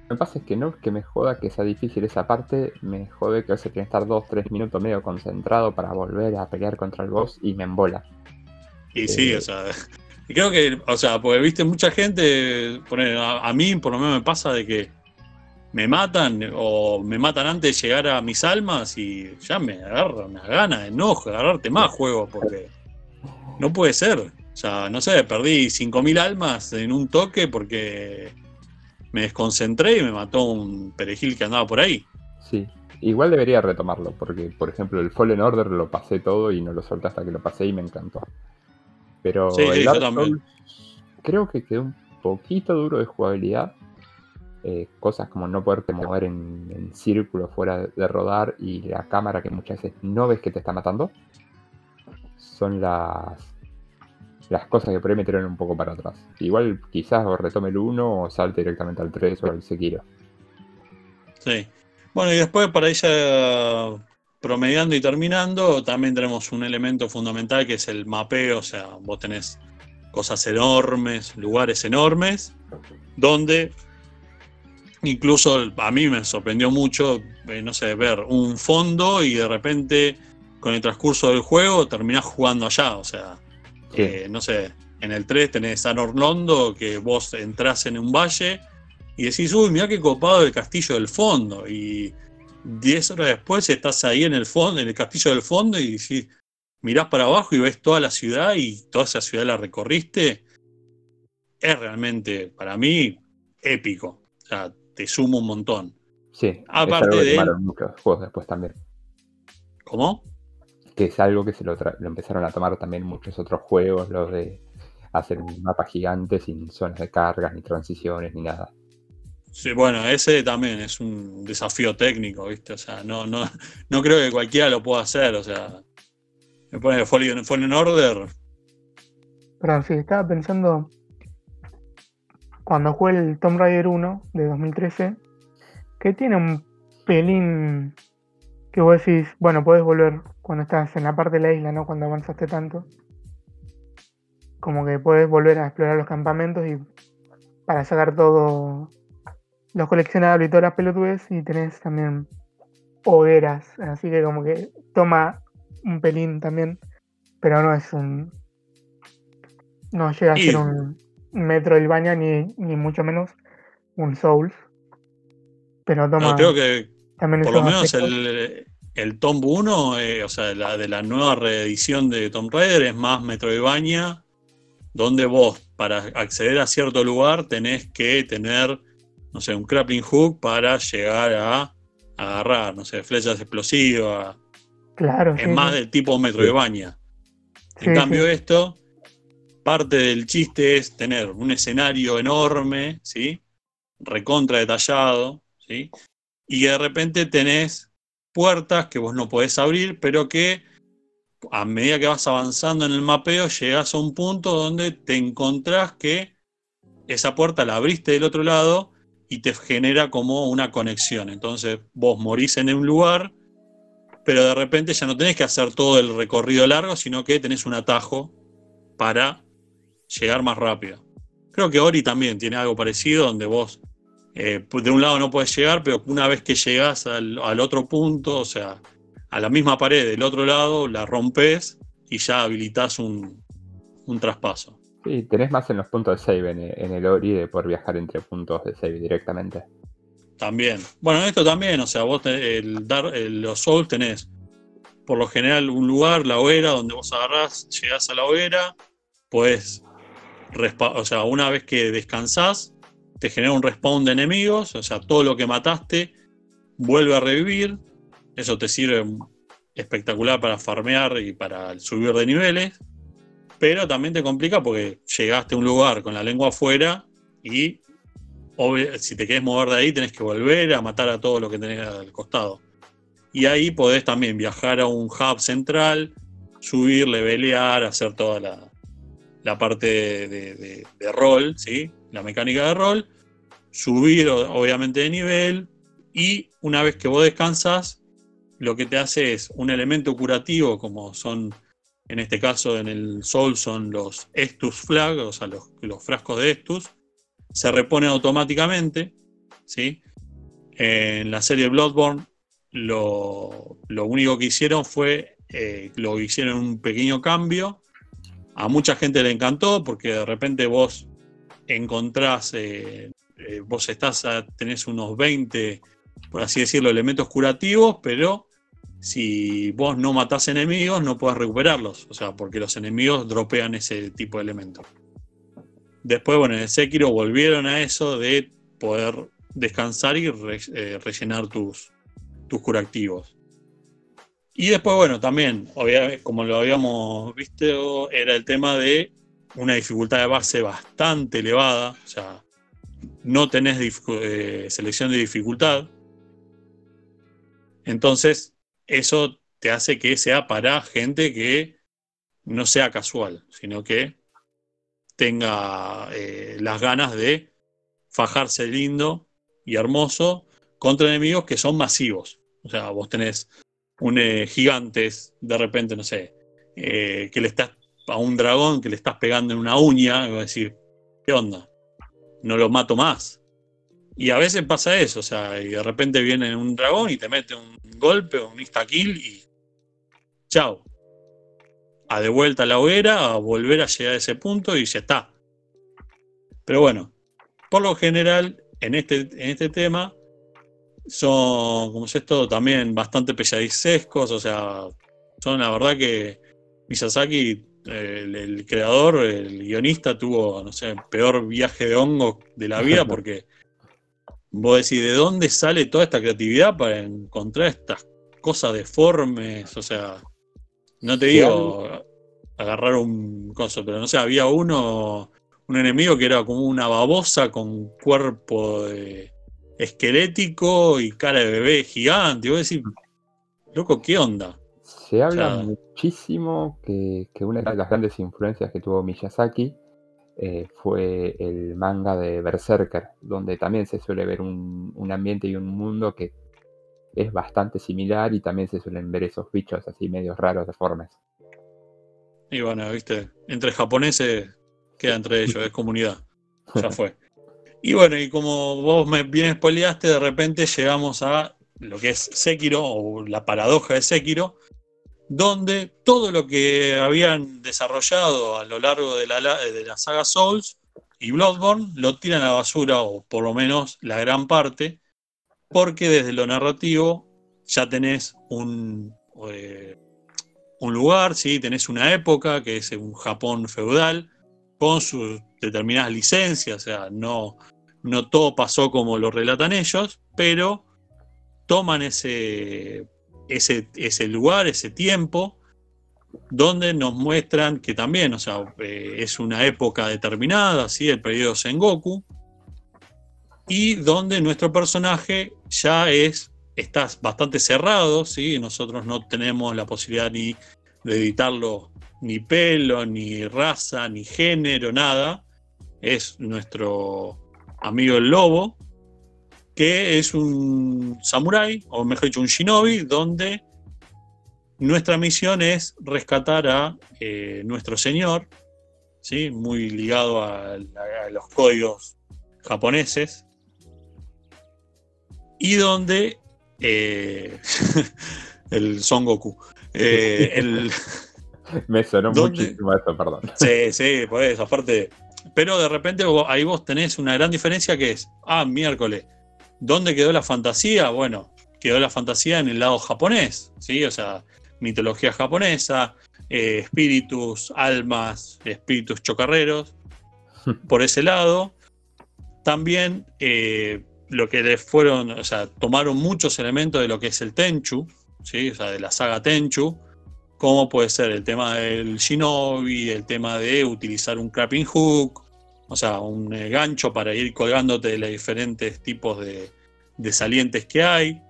S1: me pasa es que no es que me joda que sea difícil esa parte, me jode que a veces tiene que estar 2-3 minutos medio concentrado para volver a pelear contra el boss y me embola.
S3: Y sí,
S1: Eh,
S3: o sea, y creo que, o sea, porque viste mucha gente, a, mí por lo menos me pasa de que me matan o me matan antes de llegar a mis almas y ya me agarra una gana de enojo, agarrarte más juego, porque no puede ser. O sea, no sé, perdí 5.000 almas en un toque porque me desconcentré y me mató un perejil que andaba por ahí.
S1: Sí, igual debería retomarlo, porque por ejemplo el Fallen Order lo pasé todo y no lo solté hasta que lo pasé y me encantó. Pero
S3: Sí, sí,
S1: el
S3: yo
S1: Dark. Souls creo que quedó un poquito duro de jugabilidad. Eh, cosas como no poderte mover en, en círculo fuera de rodar y la cámara que muchas veces no ves que te está matando. Son las, las cosas que por ahí me tiraron un poco para atrás. Igual quizás o retome el 1 o salte directamente al 3 o al Sekiro.
S3: Sí. Bueno, y después para ya promediando y terminando, también tenemos un elemento fundamental que es el mapeo, o sea, vos tenés cosas enormes, lugares enormes, donde Incluso a mí me sorprendió mucho, eh, no sé, ver un fondo y de repente con el transcurso del juego terminás jugando allá. O sea,
S1: Sí.
S3: eh, no sé, en el 3 tenés San Orlando que vos entrás en un valle y decís, uy, mirá qué copado el castillo del fondo. Y 10 horas después estás ahí en el fondo, en el castillo del fondo y decís, mirás para abajo y ves toda la ciudad y toda esa ciudad la recorriste. Es realmente, para mí, épico. O sea, te sumo un montón.
S1: Sí,
S3: Aparte
S1: es algo que
S3: de
S1: tomaron muchos juegos después también.
S3: ¿Cómo?
S1: Que es algo que se lo, lo empezaron a tomar también muchos otros juegos, los de hacer un mapa gigante sin zonas de cargas, ni transiciones, ni nada.
S3: Sí, bueno, ese también es un desafío técnico, ¿viste? O sea, no, no, no creo que cualquiera lo pueda hacer. O sea, me pone Fallen, Fallen Order.
S2: Pero sí, estaba pensando cuando jugué el Tomb Raider 1 de 2013, que tiene un pelín que vos decís, bueno, podés volver cuando estás en la parte de la isla, ¿no? Cuando avanzaste tanto. Como que podés volver a explorar los campamentos y para sacar todo los coleccionables y todas las pelotudes y tenés también hogueras, así que como que toma un pelín también, pero no es un no llega a
S3: Y-
S2: ser un Metroidvania ni, ni mucho menos un Souls. Pero toma
S3: No, creo que
S2: también
S3: por lo menos el, el Tomb 1, eh, o sea, la, de la nueva reedición de Tomb Raider es más Metroidvania, donde vos, para acceder a cierto lugar, tenés que tener, no sé, un grappling hook para llegar a agarrar, no sé, flechas explosivas.
S2: Claro,
S3: Es
S2: sí,
S3: más
S2: sí.
S3: del tipo Metroidvania.
S2: Sí,
S3: En cambio,
S2: sí.
S3: esto, parte del chiste es tener un escenario enorme, ¿sí? Recontra detallado, ¿sí? Y de repente tenés puertas que vos no podés abrir, pero que a medida que vas avanzando en el mapeo, llegás a un punto donde te encontrás que esa puerta la abriste del otro lado y te genera como una conexión. Entonces vos morís en un lugar, pero de repente ya no tenés que hacer todo el recorrido largo, sino que tenés un atajo para llegar más rápido. Creo que Ori también tiene algo parecido, donde vos eh, de un lado no puedes llegar, pero una vez que llegás al, otro punto, o sea, a la misma pared del otro lado, la rompes y ya habilitas un, un traspaso.
S1: Sí, tenés más en los puntos de save en, el Ori de poder viajar entre puntos de save directamente.
S3: También. Bueno, esto también, o sea, vos el dar, los Souls tenés por lo general un lugar, la hoguera, donde vos agarrás, llegás a la hoguera, respa- o sea, una vez que descansás, te genera un respawn de enemigos, o sea, todo lo que mataste vuelve a revivir, eso te sirve espectacular para farmear y para subir de niveles, pero también te complica porque llegaste a un lugar con la lengua afuera y si te querés mover de ahí tenés que volver a matar a todo lo que tenés al costado. Y ahí podés también viajar a un hub central, subir, levelear, hacer toda la, la parte de, de- rol, ¿sí? la mecánica de rol, subir obviamente de nivel y una vez que vos descansas, lo que te hace es un elemento curativo como son, en este caso en el Soul son los Estus Flag, o sea, los, frascos de Estus, se reponen automáticamente, ¿sí? En la serie Bloodborne lo, lo único que hicieron fue, eh, lo hicieron un pequeño cambio. A mucha gente le encantó porque de repente vos encontrás, eh, eh, vos estás, a- tenés unos 20, por así decirlo, elementos curativos, pero si vos no matás enemigos no podés recuperarlos, o sea, porque los enemigos dropean ese tipo de elementos. Después, bueno, en el Sekiro volvieron a eso de poder descansar y eh, rellenar tus, tus curativos. Y después, bueno, también, como lo habíamos visto, era el tema de una dificultad de base bastante elevada, o sea, no tenés eh, selección de dificultad. Entonces, eso te hace que sea para gente que no sea casual, sino que tenga eh, las ganas de fajarse lindo y hermoso contra enemigos que son masivos. O sea, vos tenés un eh, gigantes, de repente, no sé, eh, que le estás a un dragón que le estás pegando en una uña, y vas a decir, ¿qué onda? No lo mato más. Y a veces pasa eso, o sea, y de repente viene un dragón y te mete un golpe, un insta-kill y chao. A de vuelta a la hoguera, a volver a llegar a ese punto y ya está. Pero bueno, por lo general, en este, en este tema, son, como es esto, también bastante pesadicescos, o sea, son la verdad que Miyazaki, el, el, creador, el guionista, tuvo, no sé, el peor viaje de hongo de la vida porque vos decís, ¿de dónde sale toda esta creatividad para encontrar estas cosas deformes? O sea, no te digo agarrar un coso, pero no sé, había uno, un enemigo que era como una babosa con cuerpo esquelético y cara de bebé gigante. Y vos decís, loco, ¿qué onda?
S1: Se habla muchísimo que, que, una de las grandes influencias que tuvo Miyazaki eh, fue el manga de Berserker, donde también se suele ver un, un, ambiente y un mundo que es bastante similar y también se suelen ver esos bichos así medios raros, deformes.
S3: Y bueno, viste, entre japoneses queda entre ellos, es comunidad. Ya fue. Y bueno, y como vos me bien spoileaste, de repente llegamos a lo que es Sekiro, o la paradoja de Sekiro, donde todo lo que habían desarrollado a lo largo de la, de la saga Souls y Bloodborne lo tiran a la basura, o por lo menos la gran parte, porque desde lo narrativo ya tenés un, eh, un lugar, ¿sí? tenés una época que es un Japón feudal, con sus determinadas licencias, o sea, no, no todo pasó como lo relatan ellos, pero toman ese ese, lugar, ese tiempo, donde nos muestran que también, o sea, eh, es una época determinada, ¿sí? el periodo Sengoku, y donde nuestro personaje ya es, está bastante cerrado, ¿sí? nosotros no tenemos la posibilidad ni de editarlo ni pelo, ni raza, ni género, nada, es nuestro amigo el lobo, que es un samurái, o mejor dicho, un shinobi, donde nuestra misión es rescatar a eh, nuestro señor, ¿sí? muy ligado a, a, los códigos japoneses, y donde eh, el Son Goku. Eh, el,
S1: Me sonó muchísimo eso, perdón.
S3: Sí, sí, por eso, aparte. Pero de repente ahí vos tenés una gran diferencia que es, ah, miércoles, ¿Dónde quedó la fantasía? Bueno, quedó la fantasía en el lado japonés, ¿sí? O sea, mitología japonesa, eh, espíritus, almas, espíritus chocarreros. Por ese lado, también eh, lo que les fueron, o sea, tomaron muchos elementos de lo que es el Tenchu, ¿sí? O sea, de la saga Tenchu, como puede ser el tema del shinobi, el tema de utilizar un crapping hook, o sea, un eh, gancho para ir colgándote de los diferentes tipos de, salientes que hay,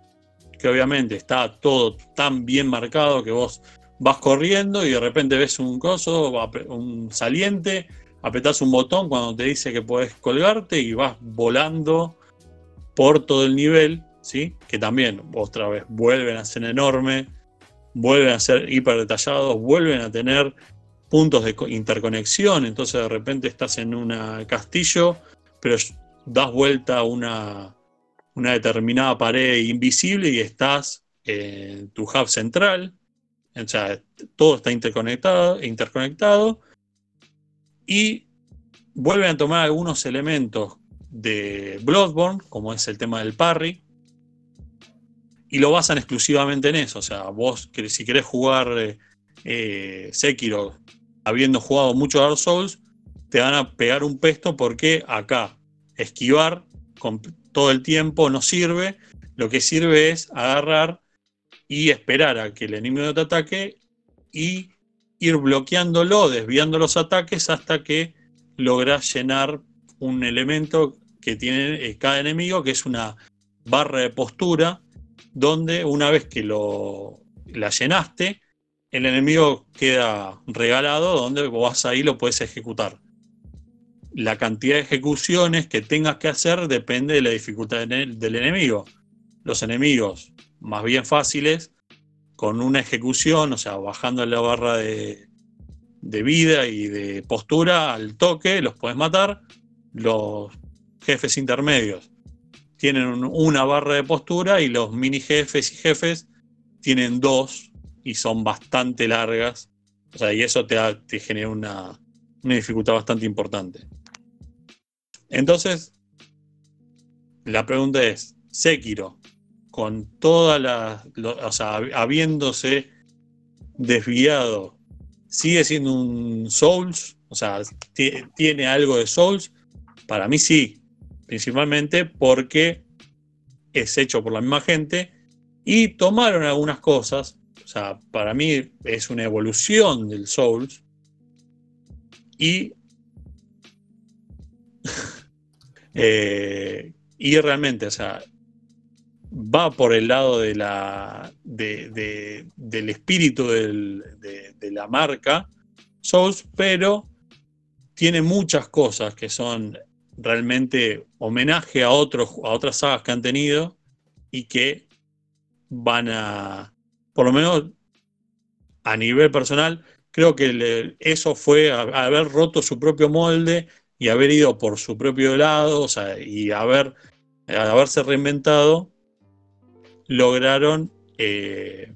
S3: que obviamente está todo tan bien marcado que vos vas corriendo y de repente ves un coso, un saliente, apretás un botón cuando te dice que podés colgarte y vas volando por todo el nivel, ¿sí? Que también, otra vez, vuelven a ser enorme, vuelven a ser hiper detallados, vuelven a tener puntos de interconexión, entonces de repente estás en un castillo, pero das vuelta a una, determinada pared invisible y estás en tu hub central. O sea, todo está interconectado, interconectado y vuelven a tomar algunos elementos de Bloodborne, como es el tema del parry, y lo basan exclusivamente en eso. O sea, vos si querés jugar eh, Sekiro habiendo jugado mucho Dark Souls, te van a pegar un pesto porque acá esquivar con todo el tiempo no sirve. Lo que sirve es agarrar y esperar a que el enemigo te ataque y ir bloqueándolo, desviando los ataques hasta que logras llenar un elemento que tiene eh, cada enemigo, que es una barra de postura, donde una vez que lo, la llenaste, el enemigo queda regalado donde vos ahí lo puedes ejecutar. La cantidad de ejecuciones que tengas que hacer depende de la dificultad del enemigo. Los enemigos más bien fáciles, con una ejecución, o sea, bajando la barra de, de vida y de postura al toque, los puedes matar. Los jefes intermedios tienen una barra de postura y los mini jefes y jefes tienen dos y son bastante largas. O sea, y eso te, te genera una, una dificultad bastante importante. Entonces, la pregunta es, Sekiro, con toda la, o sea, habiéndose desviado, sigue siendo un Souls, o sea, tiene algo de Souls, para mí sí, principalmente porque es hecho por la misma gente y tomaron algunas cosas, o sea, para mí es una evolución del Souls. Y eh, y realmente, o sea, va por el lado de la, del espíritu de, la marca Souls, pero tiene muchas cosas que son realmente homenaje a, otros, a otras sagas que han tenido y que van a, por lo menos a nivel personal, creo que eso fue haber roto su propio molde y haber ido por su propio lado, o sea, y haber, haberse reinventado, lograron... Eh,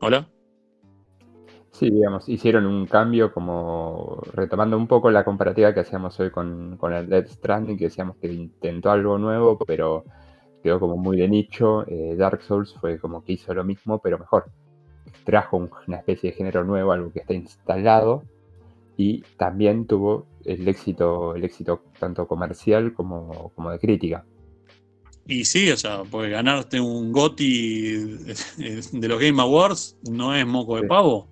S3: ¿Hola?
S1: Sí, digamos, hicieron un cambio como retomando un poco la comparativa que hacíamos hoy con, el Dead Stranding, que decíamos que intentó algo nuevo, pero quedó como muy de nicho. Eh, Dark Souls fue como que hizo lo mismo, pero mejor. Trajo una especie de género nuevo, algo que está instalado, y también tuvo el éxito, el éxito tanto comercial como, como de crítica.
S3: Y sí, o sea, porque ganarte un GOTI de los Game Awards no es moco de pavo.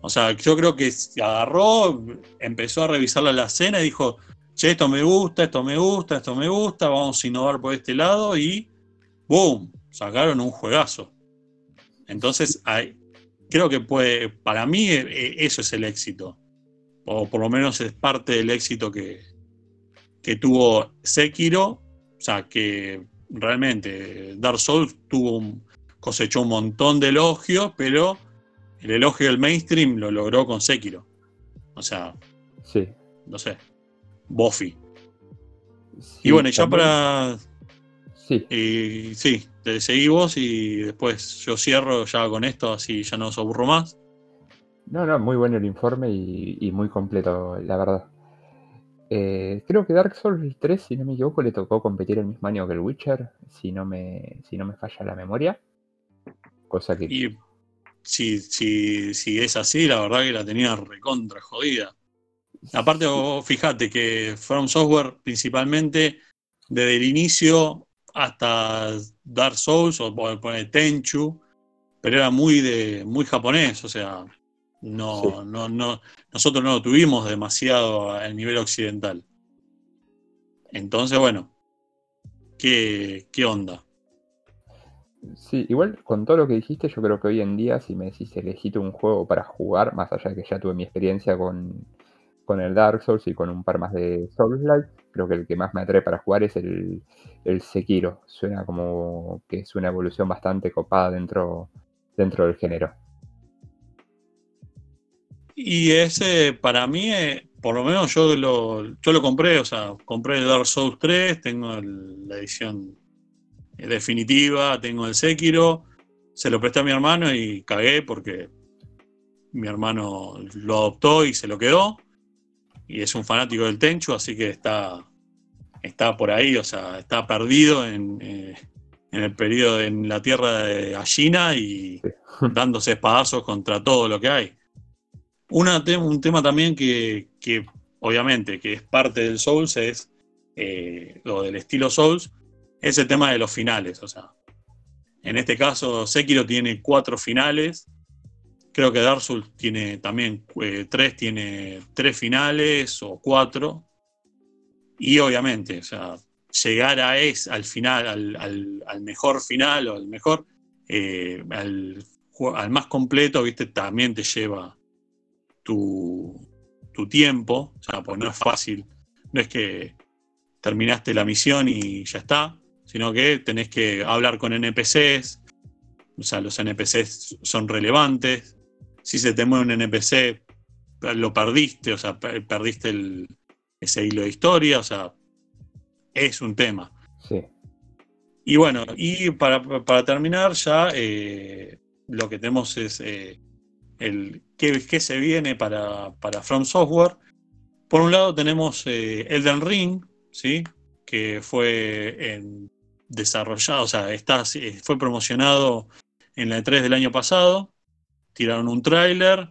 S3: O sea, yo creo que se agarró, empezó a revisar la escena y dijo, che, esto me gusta, esto me gusta, esto me gusta, vamos a innovar por este lado y ¡boom! Sacaron un juegazo. Entonces, creo que puede, para mí e, e, eso es el éxito o por lo menos es parte del éxito que, que tuvo Sekiro, o sea, que realmente Dark Souls tuvo cosechó un montón de elogios, pero el elogio del mainstream lo logró con Sekiro. O sea,
S1: sí.
S3: no sé, Buffy. y bueno, ya para...
S1: Sí.
S3: Y, sí, te seguí vos y después yo cierro ya con esto, así ya no os aburro más.
S1: No, no, muy bueno el informe y, muy completo, la verdad. Eh, creo que Dark Souls 3, si no me equivoco, le tocó competir el mismo año que el Witcher, si no me, si no me falla la memoria. Cosa que.
S3: Y si, si, si es así, la verdad que la tenía recontra jodida. Aparte, fíjate que From Software principalmente desde el inicio hasta Dark Souls o poner Tenchu, pero era muy de muy japonés, o sea, no, no, no, nosotros no lo tuvimos demasiado a nivel occidental. Entonces, bueno, ¿qué, ¿qué onda?
S1: Sí, igual con todo lo que dijiste, yo creo que hoy en día, si me decís elegiste un juego para jugar, más allá de que ya tuve mi experiencia con, con el Dark Souls y con un par más de Souls-like, creo que el que más me atrae para jugar es el, el Sekiro. Suena como que es una evolución bastante copada dentro, dentro del género.
S3: Y ese, para mí, eh, por lo menos yo lo, yo lo compré, o sea, compré el Dark Souls 3, tengo la edición definitiva, tengo el Sekiro, se lo presté a mi hermano y cagué porque mi hermano lo adoptó y se lo quedó. Y es un fanático del Tenchu, así que está, está por ahí, o sea, está perdido en, eh, en el periodo en la tierra de Gallina y dándose espadazos contra todo lo que hay un tema también que, obviamente que es parte del Souls es eh, lo del estilo Souls, es el tema de los finales. O sea, en este caso Sekiro tiene cuatro finales. Creo que Dark Souls tiene también eh, tres, tiene tres finales o cuatro. Y obviamente, o sea, llegar a es, al final, al, mejor final o al mejor, eh, al, al, más completo, viste, también te lleva tu, tiempo, o sea, pues no es fácil, no es que terminaste la misión y ya está, sino que tenés que hablar con NPCs, o sea, los NPCs son relevantes, si se te mueve un NPC, lo perdiste, o sea, perdiste ese hilo de historia, o sea, es un tema.
S1: Sí.
S3: Y bueno, y para, para terminar ya, eh, lo que tenemos es eh, el qué, qué se viene para, para From Software. Por un lado tenemos eh, Elden Ring, ¿sí? que fue en- desarrollado, o sea, está, fue promocionado en la E3 del año pasado. Tiraron un tráiler,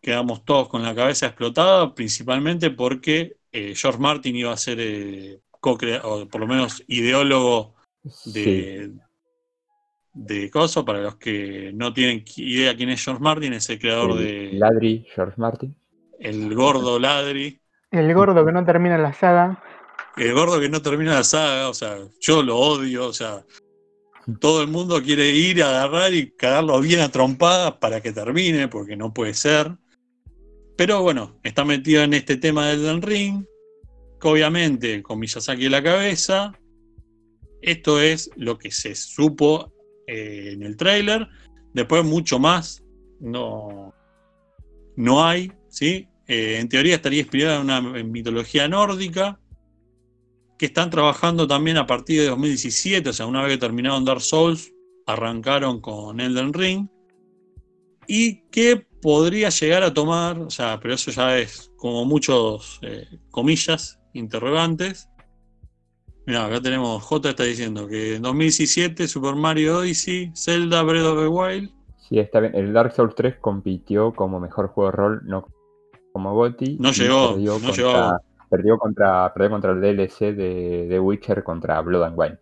S3: quedamos todos con la cabeza explotada, principalmente porque eh, George Martin iba a ser eh, o por lo menos ideólogo
S1: Sí.
S3: de, de Coso. Para los que no tienen idea quién es George Martin, es el creador
S1: El
S3: de
S1: Ladri George Martin.
S3: El Gordo Ladri.
S2: El gordo que no termina la saga.
S3: El gordo que no termina la saga, o sea, yo lo odio, o sea, todo el mundo quiere ir a agarrar y cagarlo bien a trompadas para que termine, porque no puede ser. Pero bueno, está metido en este tema del Ring, que obviamente con Miyazaki en la cabeza. Esto es lo que se supo eh, en el tráiler. Después mucho más no, no hay, ¿sí? Eh, en teoría estaría inspirada en una mitología nórdica que están trabajando también a partir de 2017, o sea, una vez que terminaron Dark Souls, arrancaron con Elden Ring, y que podría llegar a tomar, o sea, pero eso ya es como muchos eh, comillas, interrogantes. Mira, acá tenemos, J está diciendo que en 2017 Super Mario Odyssey, Zelda Breath of the Wild,
S1: Sí, está bien. El Dark Souls 3 compitió como mejor juego de rol, no como GOTY.
S3: No llegó, no llegó.
S1: Perdió contra, perdió contra el DLC de, de Witcher contra Blood and Wine.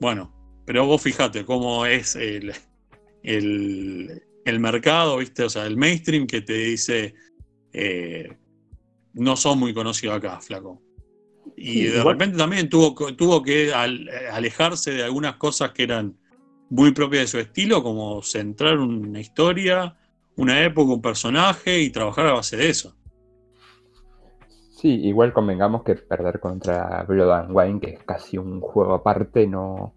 S3: Bueno, pero vos fijate cómo es el, el, el mercado, ¿viste? O sea, el mainstream que te dice eh, no son muy conocidos acá, flaco. Y
S1: Sí,
S3: de
S1: igual-
S3: repente también tuvo, tuvo que al- alejarse de algunas cosas que eran muy propias de su estilo, como centrar una historia, una época, un personaje y trabajar a base de eso.
S1: Sí, igual convengamos que perder contra Blood and Wine, que es casi un juego aparte, no,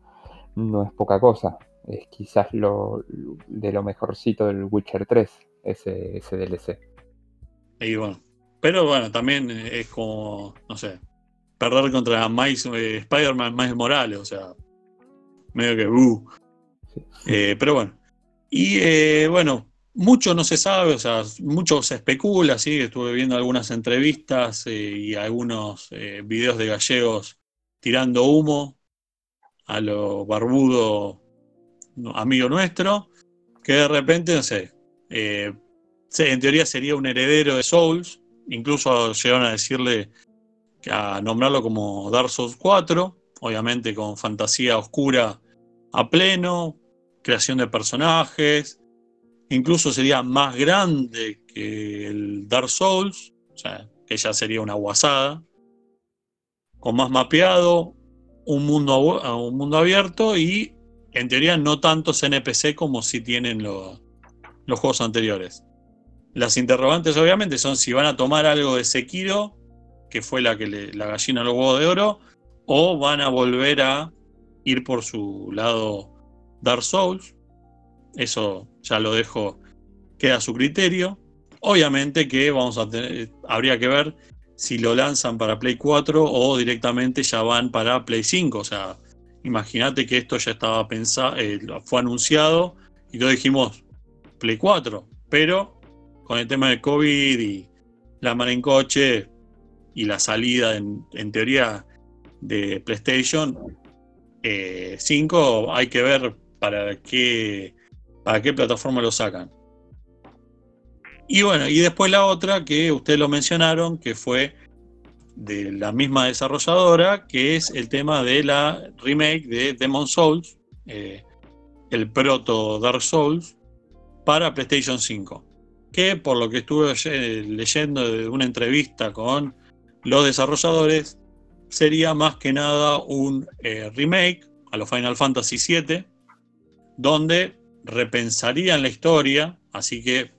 S1: no es poca cosa. Es quizás lo de lo mejorcito del Witcher 3, ese, ese DLC.
S3: Y bueno, pero bueno, también es como, no sé, perder contra Miles, eh, Spider-Man Miles Morales, o sea, medio que, uh.
S1: Sí.
S3: Eh, pero bueno, y eh, bueno, mucho no se sabe, o sea, mucho se especula, sí, estuve viendo algunas entrevistas eh, y algunos eh, videos de gallegos tirando humo a lo barbudo amigo nuestro, que de repente, no sé, eh, en teoría sería un heredero de Souls. Incluso llegaron a decirle, a nombrarlo como Dark Souls 4, obviamente con fantasía oscura a pleno, creación de personajes. Incluso sería más grande que el Dark Souls, o sea, que ya sería una guasada. Con más mapeado, un mundo, un mundo abierto y en teoría no tantos NPC como si tienen los- juegos anteriores. Las interrogantes, obviamente, son si van a tomar algo de Sekiro, que fue la que le- la gallina los huevos de oro, o van a volver a ir por su lado Dark Souls. Eso ya lo dejo, queda a su criterio. Obviamente que vamos a tener, habría que ver si lo lanzan para Play 4 o directamente ya van para Play 5. O sea, imagínate que esto ya estaba pensado, fue anunciado y todos dijimos Play 4, pero con el tema del COVID y la mar en coche y la salida en, en teoría de PlayStation eh, 5, hay que ver para qué, para qué plataforma lo sacan. Y bueno, y después la otra que ustedes lo mencionaron, que fue de la misma desarrolladora, que es el tema de la remake de Demon Souls, eh, el proto Dark Souls, para PlayStation 5 que por lo que estuve leyendo de una entrevista con los desarrolladores, sería más que nada un eh, remake a los Final Fantasy VII, donde repensarían la historia, así que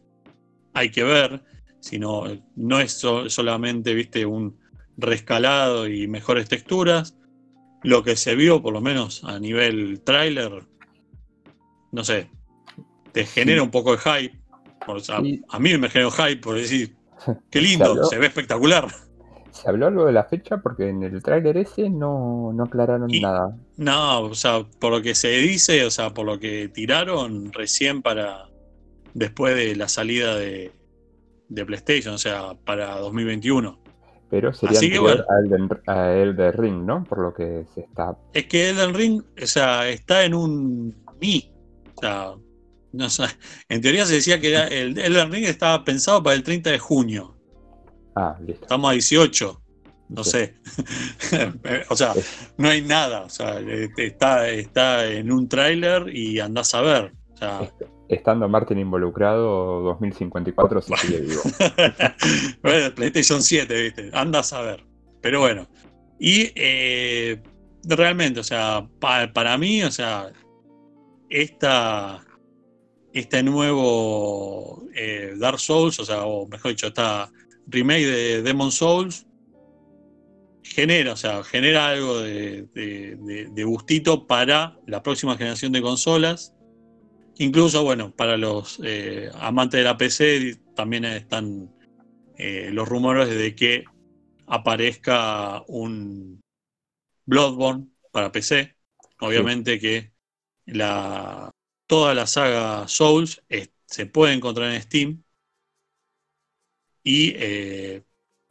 S3: hay que ver, si no, no es so- solamente viste, un rescalado y mejores texturas. Lo que se vio, por lo menos a nivel tráiler, no sé, te genera un poco de hype. O sea,
S1: Sí.
S3: A mí me generó hype por decir, qué lindo, se ve espectacular.
S1: ¿Se habló algo de la fecha? Porque en el tráiler ese no, no aclararon
S3: Y-
S1: nada.
S3: No, o sea, por lo que se dice, o sea, por lo que tiraron recién para después de la salida de, de PlayStation, o sea, para 2021.
S1: Pero sería
S3: Así que
S1: anterior a, Elden, a Elden Ring, ¿no? Por lo que se está...
S3: Es que Elden Ring, o sea, está en un mi. O sea, no sé, en teoría se decía que era el Elden Ring estaba pensado para el 30 de junio.
S1: Ah, listo.
S3: Estamos a 18, no
S1: Sí.
S3: sé. o sea, no hay nada. O sea, este, está, está en un tráiler y andás a ver. O sea,
S1: Estando Martin involucrado, 2054 se sigue vivo.
S3: bueno, PlayStation 7, ¿viste? Andas a ver. Pero bueno. Y eh, realmente, o sea, pa- para mí, o sea, esta, este nuevo eh, Dark Souls, o sea, o mejor dicho, esta remake de Demon Souls, genera, o sea, genera algo de, de- gustito para la próxima generación de consolas. Incluso, bueno, para los eh, amantes de la PC también están eh, los rumores de que aparezca un Bloodborne para PC. Obviamente que toda la saga Souls se puede encontrar en Steam y eh,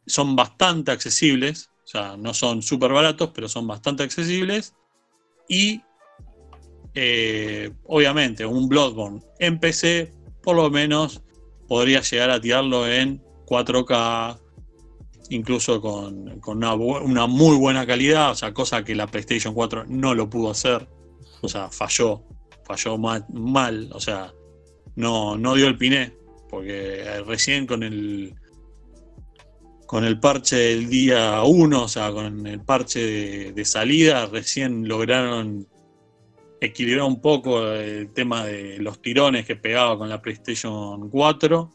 S3: son bastante accesibles. O sea, no son súper baratos, pero son bastante accesibles. Y eh, obviamente un Bloodborne en PC por lo menos podría llegar a tirarlo en 4K, incluso con, con una, una muy buena calidad, o sea, cosa que la PlayStation 4 no lo pudo hacer, o sea, falló, falló ma- mal, o sea, no, no dio el piné, porque eh, recién con el con el parche del día 1, o sea, con el parche de, salida, recién lograron equilibrar un poco el tema de los tirones que pegaba con la PlayStation 4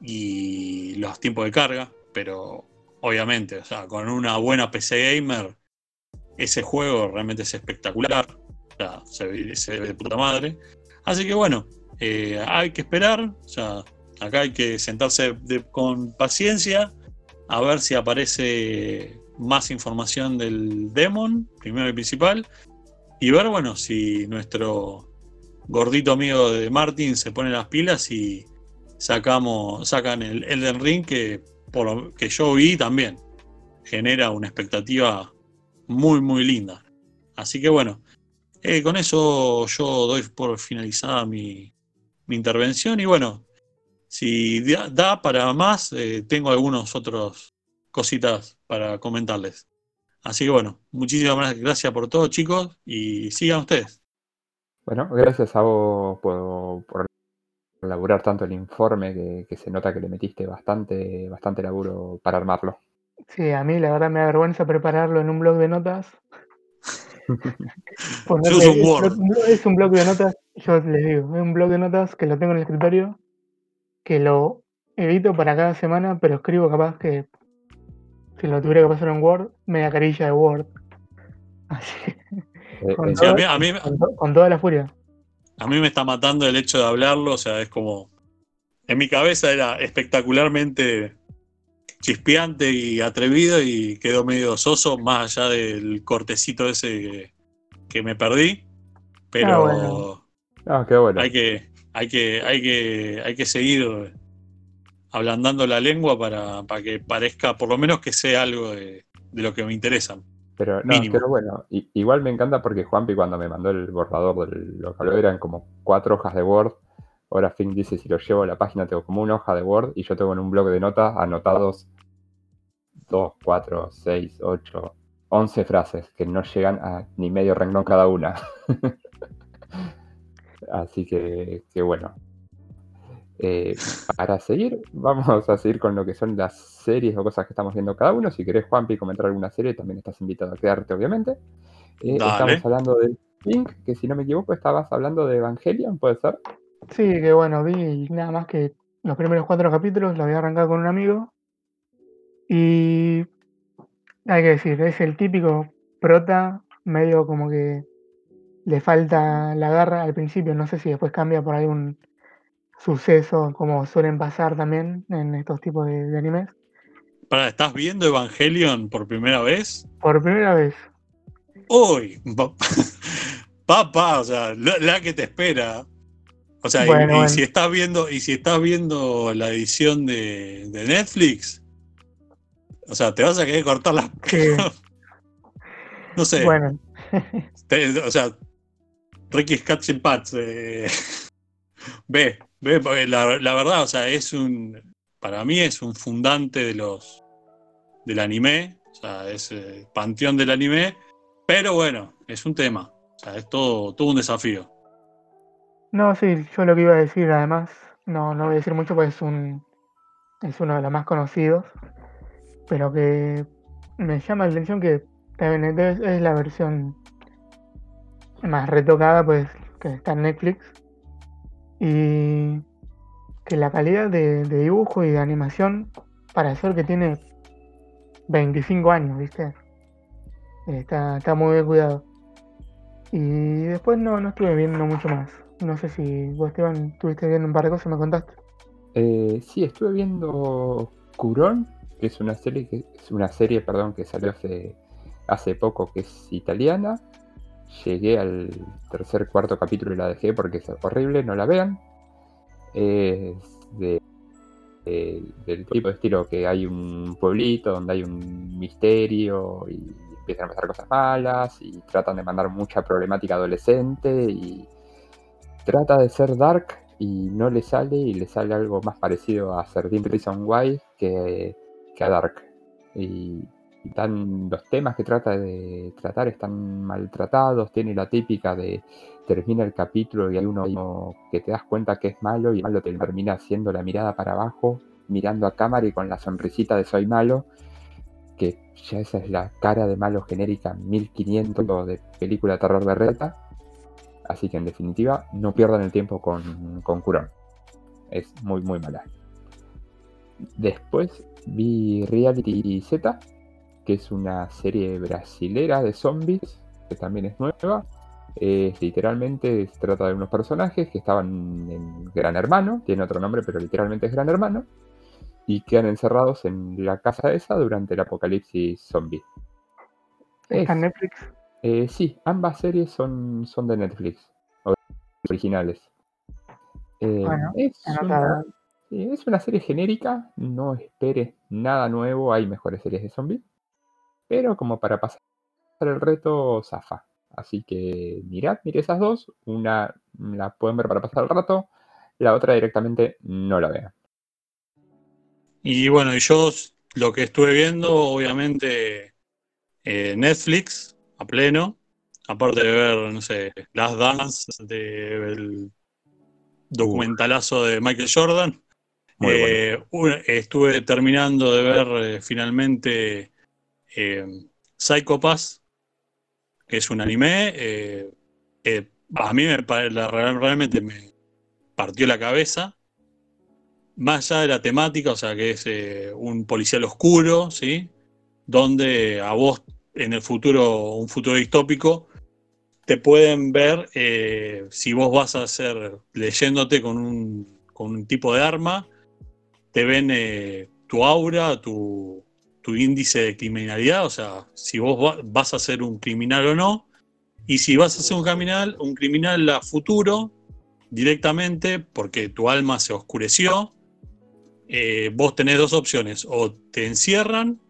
S3: y los tiempos de carga, pero obviamente, o sea, con una buena PC gamer, ese juego realmente es espectacular, o sea, se ve, de puta madre. Así que bueno, eh, hay que esperar, o sea, acá hay que sentarse con paciencia a ver si aparece más información del Demon, primero y principal, y ver, bueno, si nuestro gordito amigo de Martin se pone las pilas y sacamos, sacan el Elden Ring que por lo que yo vi también genera una expectativa muy muy linda. Así que bueno, eh, con eso yo doy por finalizada mi, mi intervención y bueno, si da, da para más, eh, tengo algunos otros cositas para comentarles. Así que bueno, muchísimas gracias por todo chicos y sigan ustedes.
S1: Bueno, gracias a vos por, por elaborar tanto el informe que, que se nota que le metiste bastante, bastante laburo para armarlo.
S2: Sí, a mí la verdad me da vergüenza prepararlo en un blog de notas. Ponerle-
S3: un
S2: es,
S3: Word.
S2: un es un blog de notas, yo les digo, es un blog de notas que lo tengo en el escritorio, que lo edito para cada semana, pero escribo capaz que si lo tuviera que pasar en Word, media carilla de Word. Así, Con
S1: en-
S3: Sí, a, mí, a mí-
S2: con, to- con toda la furia.
S3: a mí me está matando el hecho de hablarlo, o sea, es como... En mi cabeza era espectacularmente chispeante y atrevido y quedó medio soso, más allá del cortecito ese que, que me perdí. Pero
S2: Ah, bueno.
S1: No, qué bueno.
S3: hay que, hay que, hay que, hay que seguir ablandando la lengua para, para que parezca, por lo menos que sea algo de, de lo que me interesa.
S1: Pero no,
S3: mínimo.
S1: pero bueno, igual me encanta porque Juanpi cuando me mandó el borrador de lo que habló eran como cuatro hojas de Word. Ahora Fink dice si lo llevo a la página tengo como una hoja de Word y yo tengo en un blog de notas anotados 2, 4, 6, 8, 11 frases que no llegan a ni medio renglón cada una. Así que, que bueno. Eh, para seguir, vamos a seguir con lo que son las series o cosas que estamos viendo cada uno. Si querés, Juanpi, comentar alguna serie, también estás invitado a quedarte, obviamente. Eh, estamos hablando de Pink, que si no me equivoco, estabas hablando de Evangelion, ¿puede ser?
S2: Sí, que bueno, vi nada más que los primeros cuatro capítulos, los había arrancado con un amigo. Y hay que decir, es el típico prota, medio como que le falta la garra al principio, no sé si después cambia por algún suceso, como suelen pasar también en estos tipos de, de animes.
S3: Para, ¿Estás viendo Evangelion por primera vez?
S2: Por primera vez.
S3: Uy, papá, o sea, la, que te espera. O sea, y, si estás viendo, y si estás viendo la edición de, Netflix, o sea, te vas a querer cortar las. no sé.
S2: Bueno.
S3: o sea, Ricky Scatch Pats. Eh, ve, ve, la, verdad, o sea, es un. Para mí es un fundante de los del anime. O sea, es el panteón del anime. Pero bueno, es un tema. O sea, es todo, todo un desafío.
S2: No, sí, yo lo que iba a decir, además, no, no voy a decir mucho porque es un es uno de los más conocidos, pero que me llama la atención que también es la versión más retocada, pues, que está en Netflix. Y que la calidad de, dibujo y de animación, para ser que tiene 25 años, ¿viste? Está, está muy bien cuidado. Y después no, no estuve viendo mucho más. No sé si vos, Esteban, estuviste viendo un par de cosas, me contaste.
S1: Eh, sí, estuve viendo Curón, que es una serie que es una serie, perdón, que salió hace, hace poco, que es italiana. Llegué al tercer, cuarto capítulo y la dejé porque es horrible, no la vean. Es de, del tipo de estilo que hay un pueblito donde hay un misterio y empiezan a pasar cosas malas y tratan de mandar mucha problemática adolescente y trata de ser dark y no le sale y le sale algo más parecido a Cerdin Reason Why que, que a Dark. Y, los temas que trata de tratar están maltratados, tiene la típica de termina el capítulo y hay uno que te das cuenta que es malo y malo te termina haciendo la mirada para abajo, mirando a cámara y con la sonrisita de soy malo que ya esa es la cara de malo genérica 1500 de película terror berreta. Así que en definitiva, no pierdan el tiempo con, con Curón. Es muy, muy mala. Después vi Reality Z, que es una serie brasilera de zombies, que también es nueva. literalmente se trata de unos personajes que estaban en Gran Hermano, tiene otro nombre, pero literalmente es Gran Hermano y quedan encerrados en la casa esa durante el apocalipsis zombie.
S2: ¿Está en Netflix?
S1: Eh, sí, ambas series son, son de Netflix, originales. Eh, es, una, es, una, serie genérica, no esperes nada nuevo, hay mejores series de zombies, pero como para pasar el reto, zafa. Así que mirad, mirad esas dos, una la pueden ver para pasar el rato, la otra directamente no la vean.
S3: Y bueno, y yo lo que estuve viendo, obviamente, eh, Netflix a pleno, aparte de ver, no sé, Las Dance, del documentalazo de Michael Jordan. Eh, estuve terminando de ver eh, finalmente Pass, que es un anime. a mí me, realmente me partió la cabeza más allá de la temática, o sea, que es eh, un policial oscuro, ¿sí? Donde a vos, en el futuro, un futuro distópico, te pueden ver eh, si vos vas a hacer, leyéndote con un, con un tipo de arma, te ven eh, tu aura, tu, tu, índice de criminalidad, o sea, si vos vas a ser un criminal o no, y si vas a ser un criminal, un criminal a futuro, directamente, porque tu alma se oscureció, eh, vos tenés dos opciones, o te encierran,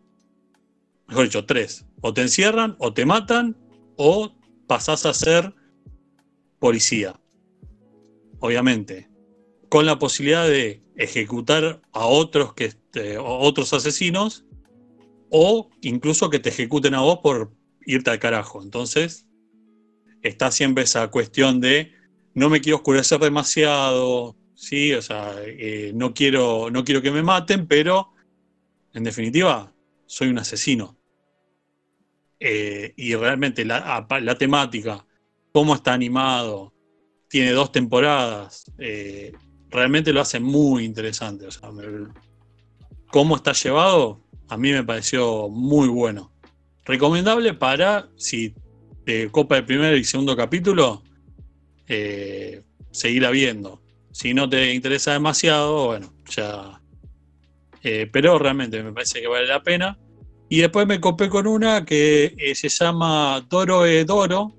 S3: mejor dicho, tres, o te encierran, o te matan, o pasás a ser policía. Obviamente, con la posibilidad de ejecutar a otros, que, este, otros asesinos, o incluso que te ejecuten a vos por irte al carajo. Entonces, está siempre esa cuestión de no me quiero oscurecer demasiado, ¿sí? O sea, eh, no, quiero, no quiero que me maten, pero en definitiva, soy un asesino. Eh, y realmente la, temática, cómo está animado, tiene dos temporadas, eh, realmente lo hace muy interesante. O sea, cómo está llevado, a mí me pareció muy bueno. Recomendable para, si te copa el primer y segundo capítulo, seguirla viendo. Si no te interesa demasiado, bueno, ya Eh, pero realmente me parece que vale la pena. Y después me copé con una que eh, se llama Doro e Doro.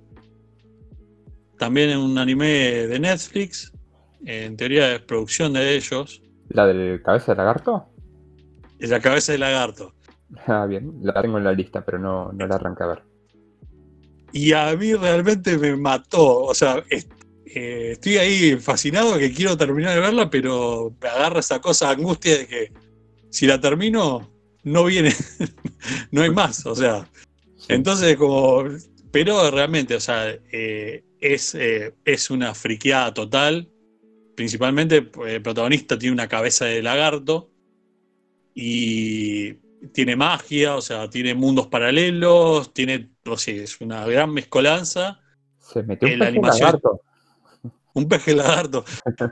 S3: También en un anime de Netflix. En teoría es producción de ellos.
S1: ¿La del cabeza de lagarto?
S3: La cabeza de lagarto.
S1: Ah, bien, la tengo en la lista, pero no, no la arranqué a ver.
S3: Y a mí realmente me mató. O sea, eh, estoy ahí fascinado que quiero terminar de verla, pero me agarra esa cosa angustia de que si la termino, no viene, no hay más. O sea,
S1: Sí.
S3: entonces como, pero realmente, o sea, eh, es, eh, es una friqueada total. Principalmente el protagonista tiene una cabeza de lagarto y tiene magia, o sea, tiene mundos paralelos, tiene, o sea, es una gran mezcolanza.
S1: Se metió un
S3: la
S1: pez
S3: animación-
S1: lagarto.
S3: Un peje lagarto.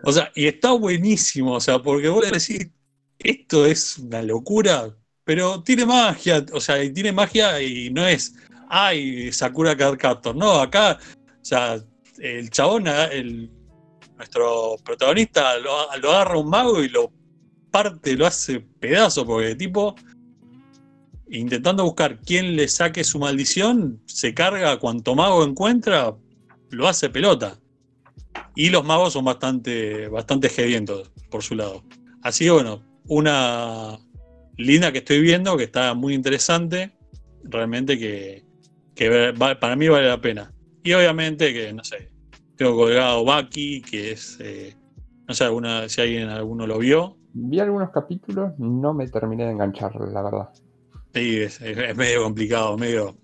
S3: O sea, y está buenísimo, o sea, porque vos le decís, esto es una locura, pero tiene magia, o sea, y tiene magia y no es, ay, Sakura Card Captor. No, acá, o sea, el chabón, el, nuestro protagonista, lo, lo agarra un mago y lo parte, lo hace pedazo, porque tipo, intentando buscar quién le saque su maldición, se carga cuanto mago encuentra, lo hace pelota. Y los magos son bastante, bastante gedientos por su lado. Así que bueno, una linda que estoy viendo, que está muy interesante, realmente que, que para mí vale la pena. Y obviamente que, no sé, tengo colgado Baki, que es, eh, no sé alguna, si alguien alguno lo vio,
S1: Vi algunos capítulos, no me terminé de enganchar, la verdad.
S3: Sí, es, medio complicado, medio,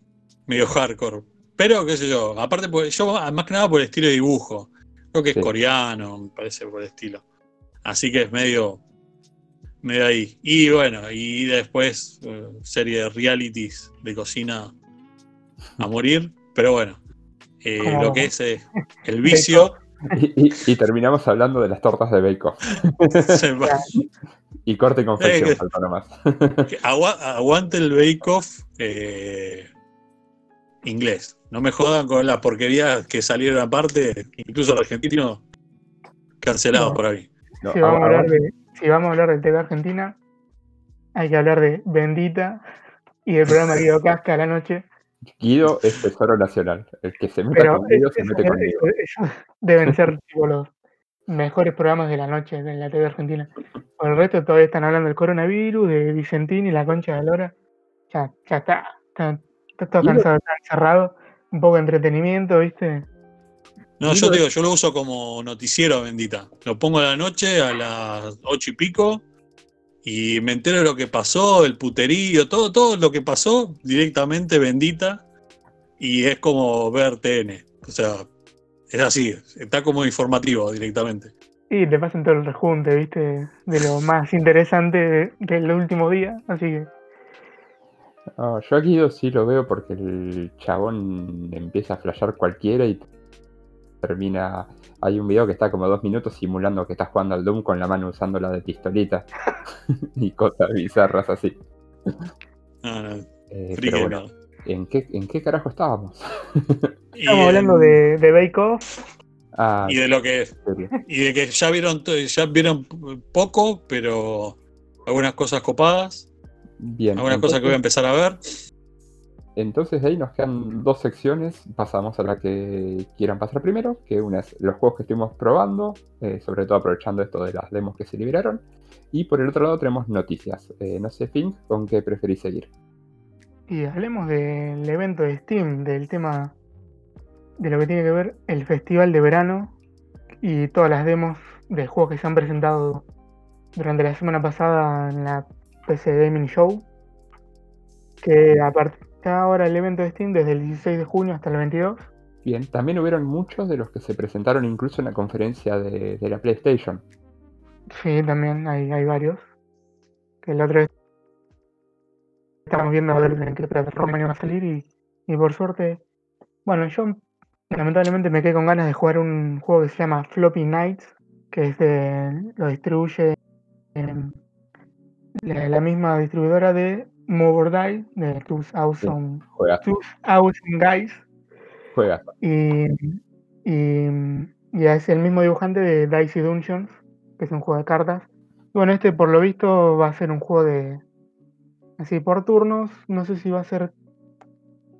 S3: medio hardcore. Pero, qué sé yo, aparte, por- yo más que nada por el estilo de dibujo. Creo que es coreano, me parece, por el estilo. Así que es medio, medio ahí. Y bueno, y después eh, serie de realities de cocina a morir. Pero bueno, eh, lo que es eh, el vicio,
S1: Y, y- y terminamos hablando de las tortas de Bake Off.
S3: se va-
S1: Y corte y confección,
S3: Eh,
S1: nomás.
S3: agua- aguante el bake-off eh, inglés. No me jodan con las porquerías que salieron aparte, incluso el argentino cancelado
S2: No.
S3: por ahí.
S1: No,
S2: Si vamos, a hablar de, si vamos a hablar del TV Argentina, hay que hablar de Bendita y del programa Guido Casca a la noche.
S1: Guido es tesoro nacional. El que se meta
S2: Pero
S1: con Guido se mete con
S2: eso-
S1: Guido.
S2: deben ser tipo, los mejores programas de la noche en la TV Argentina. Por el resto todavía están hablando del coronavirus, de Vicentín y la concha de Lora. Ya, ya está. Está, está todo
S1: Guido-
S2: cansado, está encerrado. Un poco de entretenimiento, ¿viste?
S3: No,
S1: Guido
S3: yo te
S1: es-
S3: digo, yo lo uso como noticiero bendita. Lo pongo a la noche a las ocho y pico y me entero de lo que pasó, el puterío, todo, todo lo que pasó directamente bendita y es como ver TN. O sea, es así, está como informativo directamente.
S2: Y te pasan todo el rejunte, ¿viste? De lo más interesante de- del último día. Así que,
S1: yo a Guido sí lo veo porque el chabón empieza a flashear cualquiera y termina. Hay un video que está como dos minutos simulando que está jugando al Doom con la mano usando la de pistolita y cosas bizarras así.
S3: No, no,
S1: Eh, pero bueno. ¿en qué, ¿en qué carajo estábamos?
S2: Estamos hablando de, de Bake Off.
S1: Ah,
S3: y de lo que
S1: serio.
S3: y de que ya vieron ya vieron poco, pero algunas cosas copadas,
S1: Bien.
S3: algunas cosas que voy a empezar a ver.
S1: Entonces de ahí nos quedan dos secciones, pasamos a la que quieran pasar primero, que una es los juegos que estuvimos probando, eh, sobre todo aprovechando esto de las demos que se liberaron, y por el otro lado tenemos noticias. Eh, no sé, Fink, ¿con qué preferís seguir?
S2: Y hablemos del evento de Steam, del tema de lo que tiene que ver el festival de verano y todas las demos de juegos que se han presentado durante la semana pasada en la PC Gaming Show. Que a partir ahora el evento de Steam desde el 16 de junio hasta el 22.
S1: Bien, también hubieron muchos de los que se presentaron incluso en la conferencia de, de la PlayStation.
S2: Sí, también hay, hay varios. Que la otra vez estamos viendo a ver en qué plataforma iba a salir y, y por suerte, bueno, yo lamentablemente me quedé con ganas de jugar un juego que se llama Floppy Nights, que es de, lo distribuye la, la misma distribuidora de Move or Die, de Two Awesome,
S1: Juegas,
S2: Two Awesome Guys,
S1: juegas.
S2: y, y, y es el mismo dibujante de Dicey Dungeons, que es un juego de cartas, Bueno, este por lo visto va a ser un juego de así por turnos. No sé si va a ser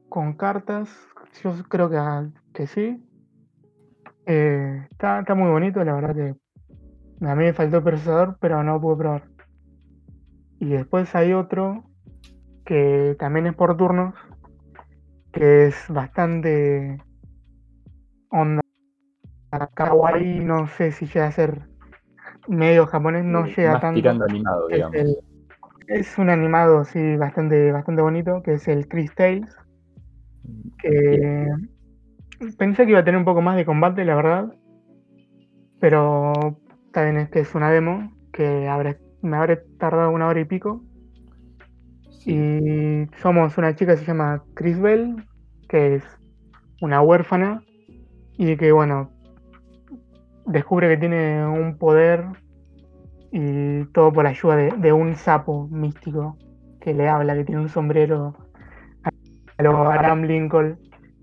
S2: con cartas. Yo creo que, ah, que sí. Eh, está, está muy bonito, la verdad que a mí me faltó el procesador, pero no pude probar. Y después hay otro que también es por turnos, que es bastante onda kawaii, no sé si llega a ser medio japonés, no
S1: Eh,
S2: llega
S1: más
S2: tanto.
S1: tirando animado,
S2: Es,
S1: digamos.
S2: el- es un animado sí bastante, bastante bonito, que es el Chris Tales, que pensé que iba a tener un poco más de combate, la verdad. Pero también es que es una demo que habré- me habré tardado una hora y pico. Y somos una chica que se llama Chris Bell, que es una huérfana y que, bueno, descubre que tiene un poder y todo por ayuda de, de un sapo místico que le habla, que tiene un sombrero a lo Abraham Lincoln.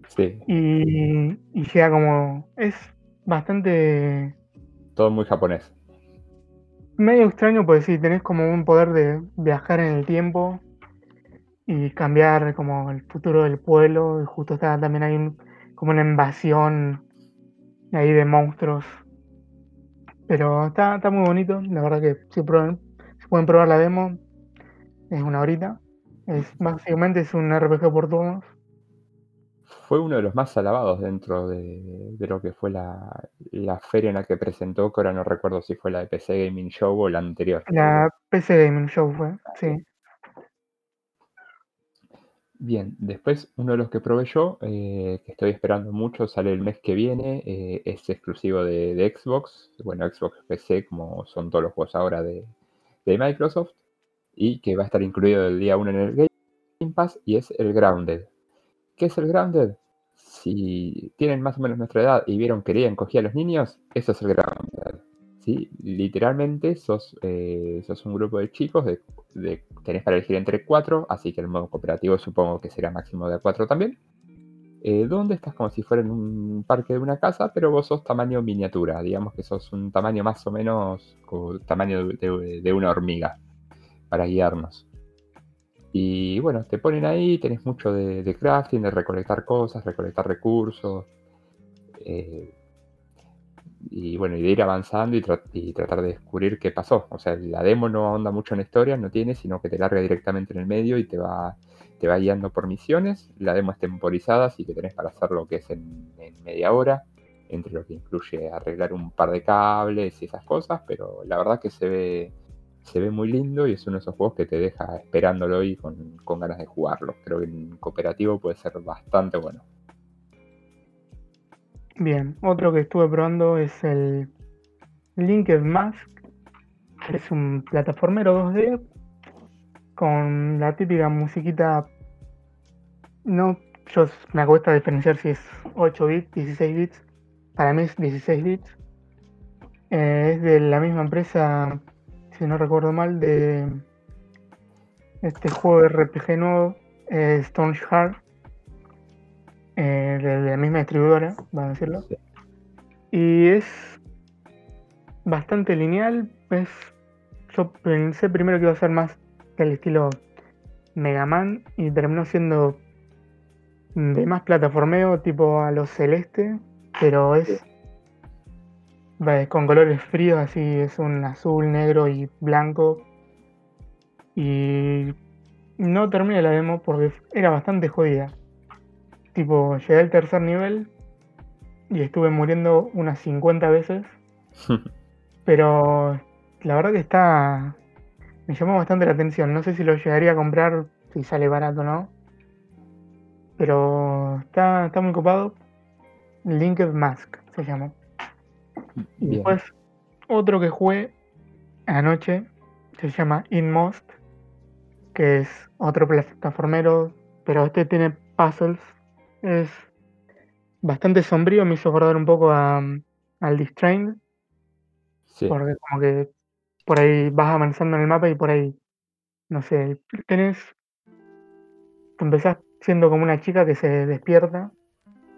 S1: Sí,
S2: y, y llega como... Es bastante
S1: todo muy japonés.
S2: medio extraño porque sí, tenés como un poder de viajar en el tiempo y cambiar como el futuro del pueblo y justo está también hay un- como una invasión ahí de monstruos. Pero está, está muy bonito, la verdad que si, prueben- si pueden probar la demo, es una horita. Es, básicamente es un RPG por turnos.
S1: Fue uno de los más alabados dentro de, de lo que fue la, la feria en la que presentó, que ahora no recuerdo si fue la de PC Gaming Show o la anterior.
S2: La PC Gaming Show fue, sí.
S1: Bien, después uno de los que probé yo, eh, que estoy esperando mucho, sale el mes que viene, eh, es exclusivo de, Xbox, bueno, Xbox PC, como son todos los juegos ahora de, de Microsoft, y que va a estar incluido el día 1 en el Game Pass, y es el Grounded. ¿Qué es el Grounded? Si tienen más o menos nuestra edad y vieron que Leia encogía a los niños, eso es el Grounded. Literalmente sos, eh, sos un grupo de chicos, de, tenés para elegir entre cuatro, así que el modo cooperativo supongo que será máximo de cuatro también. Eh, donde estás como si fuera en un parque de una casa, pero vos sos tamaño miniatura, digamos que sos un tamaño más o menos tamaño de una hormiga para guiarnos. Y bueno, te ponen ahí, tenés mucho de, de crafting, de recolectar cosas, recolectar recursos. eh, y bueno, y de ir avanzando y, tra- y tratar de descubrir qué pasó. O sea, la demo no ahonda mucho en historia, no tiene, sino que te larga directamente en el medio y te va, te va guiando por misiones. La demo es temporizada, así que tenés para hacer lo que es en, en media hora, entre lo que incluye arreglar un par de cables y esas cosas, pero la verdad que se ve, se ve muy lindo y es uno de esos juegos que te deja esperándolo y con, con ganas de jugarlo. Creo que en cooperativo puede ser bastante bueno.
S2: Bien, otro que estuve probando es el Linked Mask, es un plataformero 2D con la típica musiquita. No, yo me cuesta diferenciar si es 8 bits, 16 bits. Para mí es 16 bits. Eh, es de la misma empresa, si no recuerdo mal, de este juego de RPG nuevo, eh, Stone Heart, eh, de la misma distribuidora, vamos a decirlo.
S1: Sí.
S2: Y es bastante lineal. Es, yo pensé primero que iba a ser más del estilo Mega Man y terminó siendo de más plataformeo tipo a lo celeste, pero es con colores fríos, así es un azul, negro y blanco. Y no terminé la demo porque era bastante jodida. Tipo, llegué al tercer nivel y estuve muriendo unas 50 veces. Pero la verdad que está. Me llamó bastante la atención. No sé si lo llegaría a comprar, si sale barato o no. Pero está, está muy copado. Linked Mask se llama. Y
S1: Bien.
S2: después, otro que jugué anoche se llama Inmost, que es otro plataformero, pero este tiene puzzles. Es bastante sombrío, me hizo acordar un poco a, al Distrained,
S1: Sí.
S2: porque como que por ahí vas avanzando en el mapa y por ahí, no sé, tenés. Empezás siendo como una chica que se despierta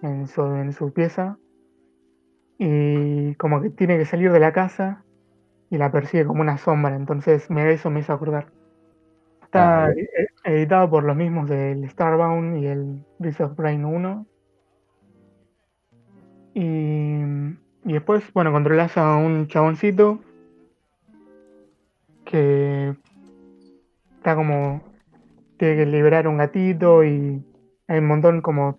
S2: en su, en su pieza y como que tiene que salir de la casa y la persigue como una sombra. Entonces me, eso me hizo acordar. Está
S1: Ah,
S2: e- e- editado por los mismos del Starbound y el Breath of Brain 1. Y, y después, bueno, controlas a un chaboncito que está como. Tiene que liberar un gatito y hay un montón como.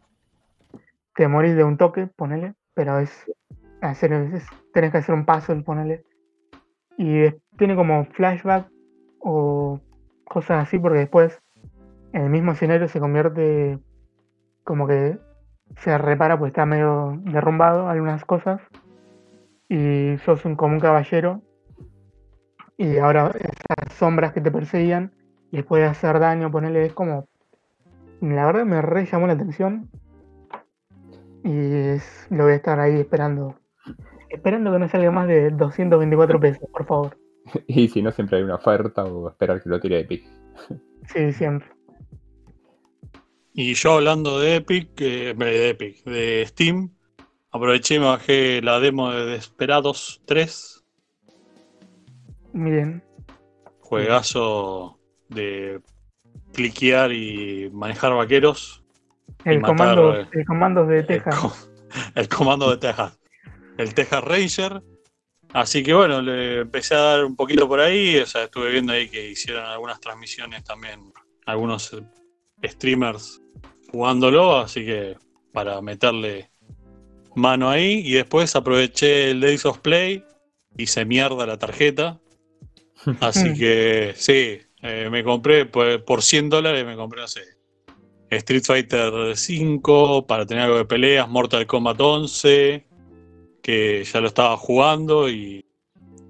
S2: Te morís de un toque, ponele, pero es. Hacer, es- tenés que hacer un puzzle, ponele. Y es- tiene como flashback o cosas así, porque después en el mismo escenario se convierte como que se repara, pues está medio derrumbado algunas cosas. Y sos un, como un caballero. Y ahora esas sombras que te perseguían les puede hacer daño, ponerle, es como. La verdad me re llamó la atención. Y es- lo voy a estar ahí esperando. Esperando que no salga más de 224 pesos, por favor.
S1: y si no, siempre hay una oferta o esperar que lo tire Epic.
S2: Sí, siempre.
S3: Y yo hablando de Epic, eh, de Epic, de Steam, aproveché y me bajé la demo de Desperados 3,
S2: Bien.
S3: juegazo de cliquear y manejar vaqueros.
S2: El
S3: matar,
S2: comando,
S3: eh,
S2: el comando de
S3: El,
S2: Texas.
S3: co- el comando de Texas. El Texas Ranger. Así que bueno, le empecé a dar un poquito por ahí. O sea, estuve viendo ahí que hicieron algunas transmisiones también, algunos eh, streamers jugándolo. Así que para meterle mano ahí. Y después aproveché el Days of Play. Hice mierda la tarjeta. Así que sí, eh, me compré por, por 100 dólares, me compré, no sé, Street Fighter 5 para tener algo de peleas, Mortal Kombat 11, que ya lo estaba jugando y,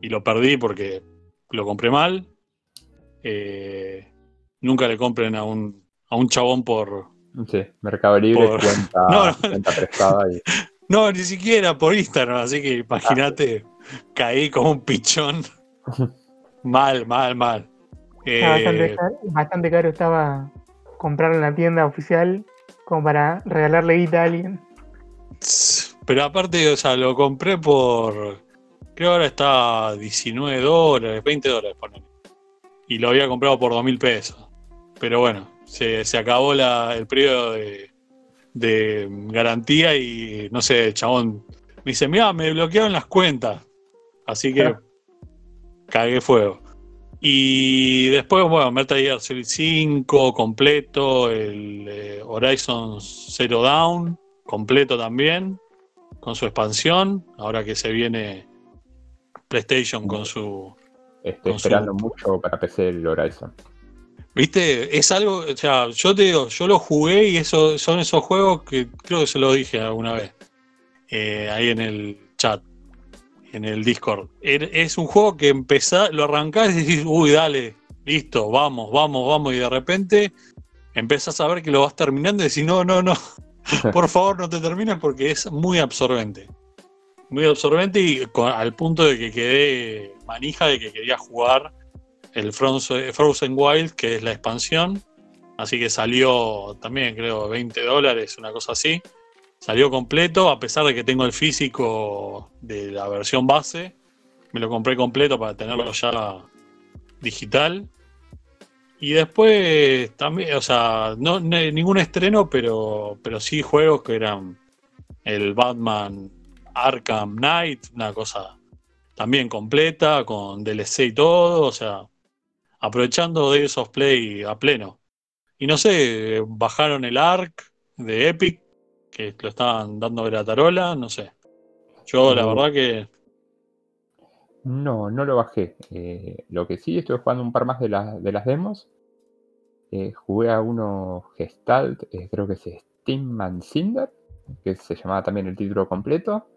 S3: y lo perdí porque lo compré mal. Eh, nunca le compren a un, a un chabón por...
S1: Sí, Mercado Libre,
S3: Por-
S1: cuenta,
S3: No, no.
S1: cuenta prestada y
S3: No, ni siquiera por Instagram, así que imagínate, caí como un pichón. mal, mal, mal.
S2: Bastante,
S3: Eh,
S2: caro, bastante caro estaba comprar en la tienda oficial como para regalarle guita a alguien.
S3: Pero aparte, o sea, lo compré por. Creo que ahora está 19 dólares, 20 dólares, ponele. Y lo había comprado por 2 mil pesos. Pero bueno, se, se acabó la- el periodo de, de garantía y no sé, el chabón me dice: Mira, me bloquearon las cuentas. Así que cagué fuego. Y después, bueno, Metal Gear Solid 5 completo, el eh, Horizon Zero Dawn completo también, con su expansión, ahora que se viene PlayStation con su...
S1: estoy
S3: Con su-
S1: esperando mucho para PC el Horizon.
S3: ¿Viste? Es algo, o sea, yo te digo, yo lo jugué y eso son esos juegos que creo que se lo dije alguna vez, eh, ahí en el chat, en el Discord. Er- Es un juego que empezás, lo arrancás y decís, uy, dale, listo, vamos, vamos, vamos, y de repente empezás a ver que lo vas terminando y decís, no, no, no, por favor no te termines porque es muy absorbente. Muy absorbente y con- al punto de que quedé manija de que quería jugar el Frozen Wild, que es la expansión. Así que salió también, creo, 20 dólares, una cosa así. Salió completo, a pesar de que tengo el físico de la versión base. Me lo compré completo para tenerlo ya digital. Y después también, o sea, no, ningún estreno, pero, pero sí juegos que eran el Batman Arkham Knight, una cosa también completa, con DLC y todo, o sea, aprovechando de esos play a pleno. Y no sé, bajaron el Ark de Epic, que lo estaban dando gratarola, no sé. Yo la verdad que
S1: No, no lo bajé. Eh, lo que sí, estuve jugando un par más de, las de las demos. Eh, jugué a uno Gestalt, eh, creo que es Steam Cinder, que se llamaba también el título completo,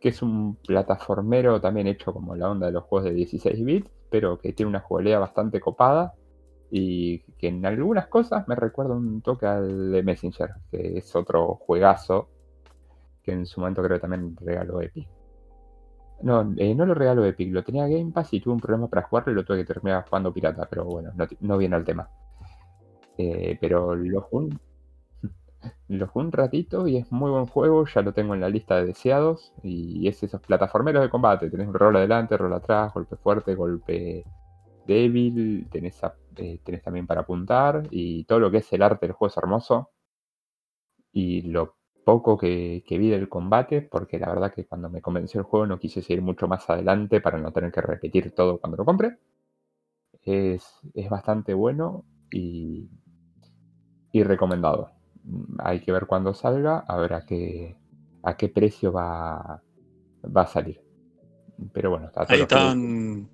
S1: que es un plataformero también hecho como la onda de los juegos de 16 bits, pero que tiene una jugabilidad bastante copada y que en algunas cosas me recuerda un toque al de Messenger, que es otro juegazo que en su momento creo que también regaló Epic. No, eh, no lo regaló Epic, lo tenía Game Pass y tuve un problema para jugarlo y lo tuve que terminar jugando pirata, pero bueno, no, no viene al tema. Eh, pero lo jugué, lo jugué un ratito y es muy buen juego, ya lo tengo en la lista de deseados. Y es esos plataformeros de combate. Tenés un rol adelante, rol atrás, golpe fuerte, golpe débil, tenés, eh, tenés también para apuntar. Y todo lo que es el arte del juego es hermoso. Y lo poco que, vi del combate, porque la verdad que cuando me convenció el juego no quise seguir mucho más adelante para no tener que repetir todo cuando lo compre. Es, es bastante bueno y, y recomendado. Mm, hay que ver cuándo salga, a ver a qué, a qué precio va, va a salir. Pero bueno,
S3: está Ahí están,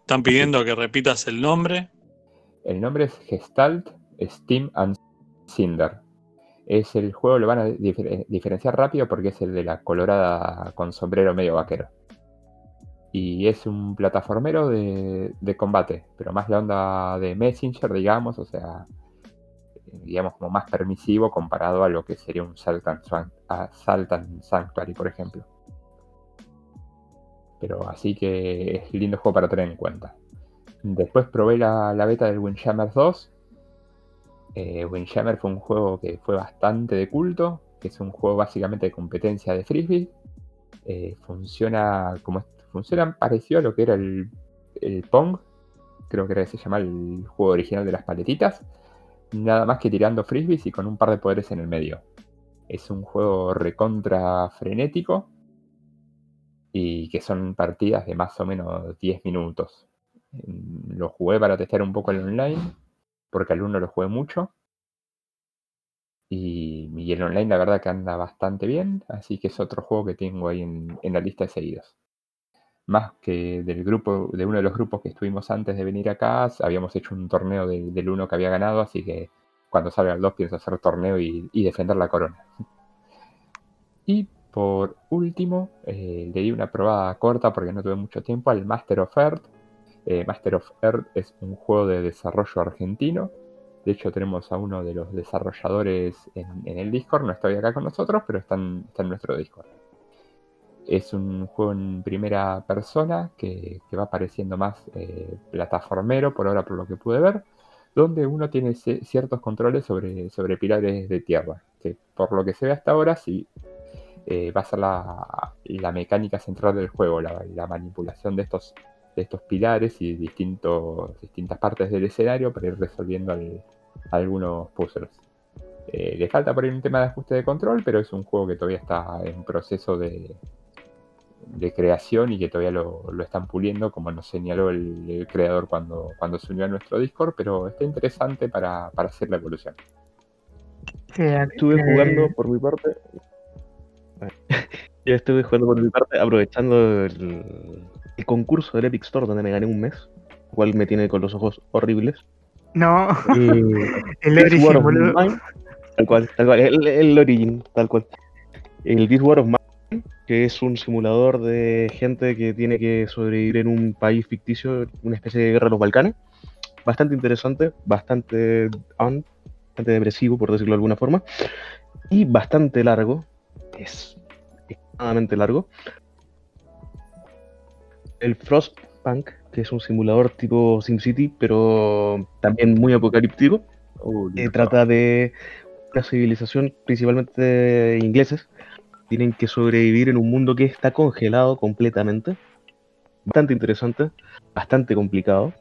S3: están pidiendo que repitas el nombre.
S1: El nombre es Gestalt, Steam and Cinder. Es el juego, lo van a diferenciar rápido porque es el de la colorada con sombrero medio vaquero. Y es un plataformero de, combate, pero más la onda de Messenger, digamos, o sea, digamos, como más permisivo comparado a lo que sería un Saltan, Sanctuary, por ejemplo. Pero así que es lindo juego para tener en cuenta. Después probé la, beta del Windjammer 2. Eh, Windjammer fue un juego que fue bastante de culto, que es un juego básicamente de competencia de frisbee. Eh, funciona como funciona parecido a lo que era el, Pong, creo que era se llama el juego original de las paletitas, nada más que tirando frisbees y con un par de poderes en el medio. Es un juego recontra frenético y que son partidas de más o menos 10 minutos. Lo jugué para testear un poco el online, porque al uno lo jugué mucho. Y, el online la verdad que anda bastante bien, así que es otro juego que tengo ahí en, en la lista de seguidos más que del grupo, de uno de los grupos que estuvimos antes de venir acá, habíamos hecho un torneo del uno que había ganado, así que cuando salga el 2 pienso hacer torneo y, defender la corona. Y por último, eh, le di una probada corta porque no tuve mucho tiempo al Master of Earth. Eh, Master of Earth es un juego de desarrollo argentino. De hecho, tenemos a uno de los desarrolladores en, el Discord. No está acá con nosotros, pero está en nuestro Discord. Es un juego en primera persona que, va apareciendo más eh, plataformero, por ahora por lo que pude ver, donde uno tiene ciertos controles sobre, sobre pilares de tierra, que por lo que se ve hasta ahora sí eh, va a ser la, mecánica central del juego, la, manipulación de estos, de estos pilares y distintos, distintas partes del escenario para ir resolviendo algunos puzzles. Eh, le falta por ahí un tema de ajuste de control, pero es un juego que todavía está en proceso de, de creación y que todavía lo, están puliendo, como nos señaló el, creador cuando, cuando se unió a nuestro Discord, pero está interesante para, hacer la evolución.
S4: estuve jugando por mi parte. Yo estuve jugando por mi parte aprovechando el, concurso del Epic Store donde me gané un mes, cual me tiene con los ojos horribles.
S2: No, el Origin,
S4: tal cual, tal cual, el, el Origin, tal cual. El This War of que es un simulador de gente que tiene que sobrevivir en un país ficticio, una especie de guerra de los Balcanes. Bastante interesante, bastante, bastante depresivo, por decirlo de alguna forma, y bastante largo. Es extremadamente largo. El Frostpunk, que es un simulador tipo SimCity, pero también muy apocalíptico. que trata de una civilización principalmente de ingleses tienen que sobrevivir en un mundo que está congelado completamente. Bastante interesante, bastante complicado.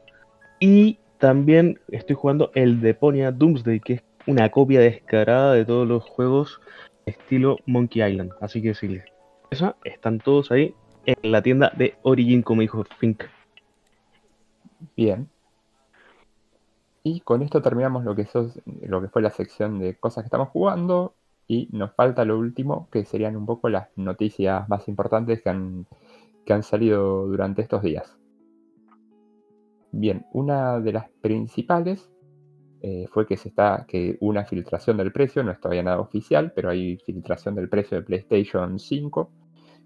S4: Y también estoy jugando el Deponia Doomsday, que es una copia descarada de todos los juegos estilo Monkey Island. Así que sí, esa están todos ahí en la tienda de Origin, como dijo Fink.
S1: Bien. Y con esto terminamos lo que, lo que fue la sección de cosas que estamos jugando. Y nos falta lo último, que serían un poco las noticias más importantes que han, que han salido durante estos días. Bien, una de las principales eh, fue que se está que una filtración del precio, no es todavía nada oficial, pero hay filtración del precio de PlayStation 5,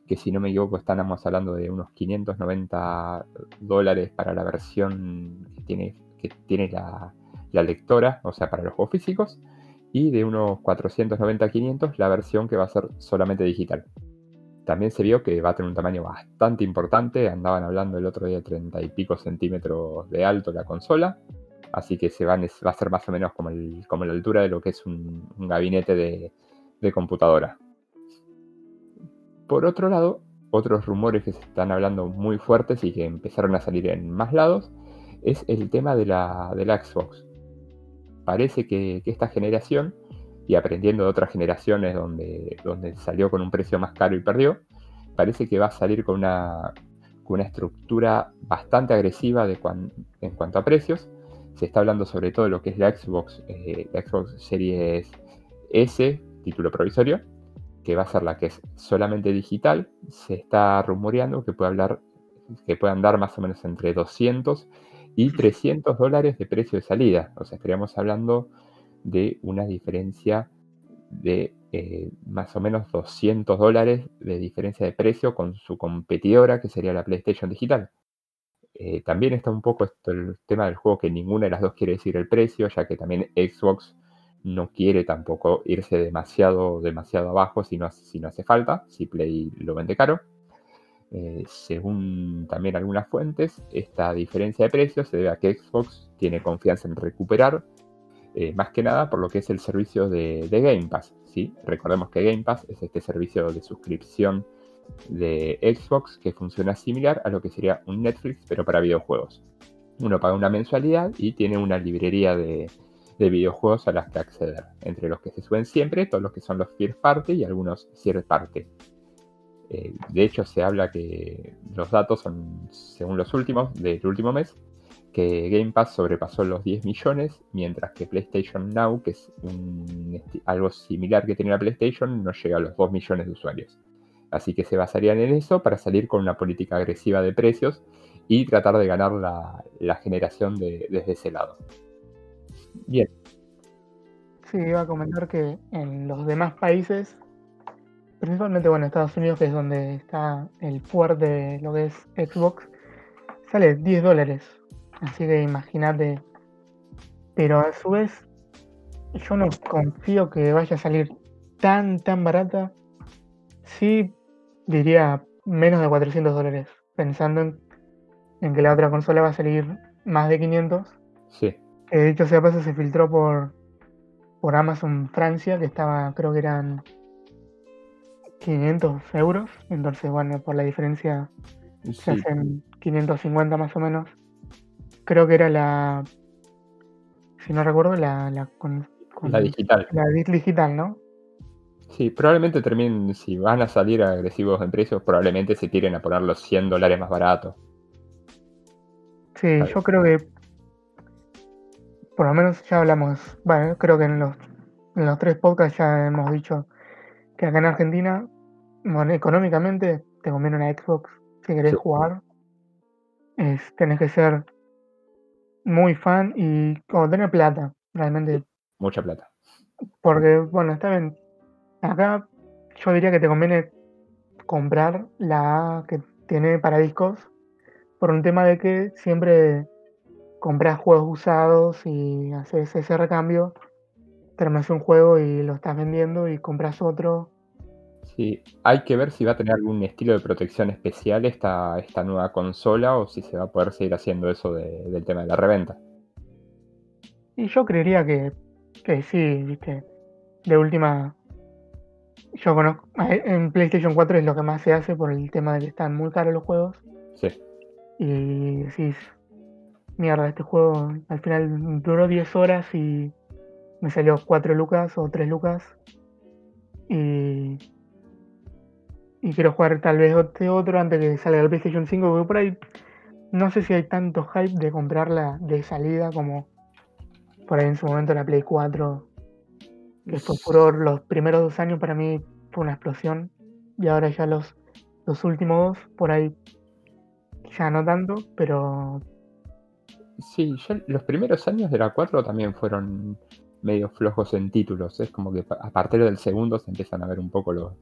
S1: que si no me equivoco estamos hablando de unos 590 dólares para la versión que tiene, que tiene la, la lectora, o sea, para los juegos físicos, y de unos 490-500 la versión que va a ser solamente digital. También se vio que va a tener un tamaño bastante importante, andaban hablando el otro día de 30 y pico centímetros de alto la consola, Así que se va a ser más o menos como, como la altura de lo que es un, gabinete de, de computadora. Por otro lado, otros rumores que se están hablando muy fuertes y que empezaron a salir en más lados es el tema de la, de la Xbox. Parece que, esta generación, y aprendiendo de otras generaciones donde, donde salió con un precio más caro y perdió, parece que va a salir con una, con una estructura bastante agresiva de en cuanto a precios. Se está hablando sobre todo de lo que es la Xbox, eh, la Xbox Series S, título provisorio, que va a ser la que es solamente digital. Se está rumoreando que puede hablar, que puedan dar más o menos entre 200 y 300 dólares de precio de salida. O sea, estaríamos hablando de una diferencia de eh, más o menos 200 dólares de diferencia de precio con su competidora, que sería la PlayStation Digital. Eh, también está un poco esto, el tema del juego que ninguna de las dos quiere decir el precio, ya que también Xbox no quiere tampoco irse demasiado, demasiado abajo si no, si no hace falta, si Play lo vende caro. Eh, según también algunas fuentes, esta diferencia de precios se debe a que Xbox tiene confianza en recuperar, eh, más que nada por lo que es el servicio de, Game Pass. ¿sí? Recordemos que Game Pass es este servicio de suscripción de Xbox que funciona similar a lo que sería un Netflix, pero para videojuegos. Uno paga una mensualidad y tiene una librería de, de videojuegos a las que acceder, entre los que se suben siempre, todos los que son los first party y algunos third party. Eh, de hecho, se habla que los datos son, según los últimos, del último mes, que Game Pass sobrepasó los 10 millones, mientras que PlayStation Now, que es algo similar que tiene la PlayStation, no llega a los 2 millones de usuarios. Así que se basarían en eso para salir con una política agresiva de precios y tratar de ganar la, generación desde ese lado. Bien.
S2: Sí, iba a comentar que en los demás países principalmente bueno, Estados Unidos, que es donde está el fuerte de lo que es Xbox, sale 10 dólares. Así que imagínate. Pero a su vez, yo no confío que vaya a salir tan, tan barata. Sí, diría menos de 400 dólares, pensando en, que la otra consola va a salir más de 500.
S1: Sí.
S2: Que de hecho, sea paso, se filtró por, por Amazon Francia, que estaba, creo que eran 500 euros, entonces bueno, por la diferencia se hacen 550 más o menos. Creo que era la, si no recuerdo, la, la, con,
S1: la digital.
S2: La digital, ¿no?
S1: Sí, probablemente terminen, si van a salir agresivos en precios, probablemente se tiren a poner los 100 dólares más baratos.
S2: Sí, yo creo que por lo menos ya hablamos, bueno, creo que en los, en los tres podcasts ya hemos dicho que acá en Argentina, bueno, económicamente, te conviene una Xbox si querés jugar. Es, tenés que ser muy fan y como tener plata, realmente.
S1: Mucha plata.
S2: Porque, bueno, está bien. Acá yo diría que te conviene comprar la que tiene para discos por un tema de que siempre compras juegos usados y haces ese recambio terminas un juego y lo estás vendiendo y compras otro.
S1: Sí, hay que ver si va a tener algún estilo de protección especial esta, esta nueva consola o si se va a poder seguir haciendo eso del tema de la reventa.
S2: Y yo creería que, que sí, viste. De última, yo conozco, en PlayStation 4 es lo que más se hace por el tema de que están muy caros los juegos.
S1: Sí.
S2: Y decís, mierda, este juego al final duró 10 horas y me salió 4 lucas o 3 lucas. Y, y quiero jugar tal vez este otro antes que salga el PlayStation 5, porque por ahí no sé si hay tanto hype de comprarla de salida como por ahí en su momento la Play 4. Que fue furor los primeros dos años para mí fue una explosión. Y ahora ya los, los últimos dos, por ahí ya no tanto, pero
S1: Sí, los primeros años de la 4 también fueron medio flojos en títulos. Es como que a partir del segundo se empiezan a ver un poco los,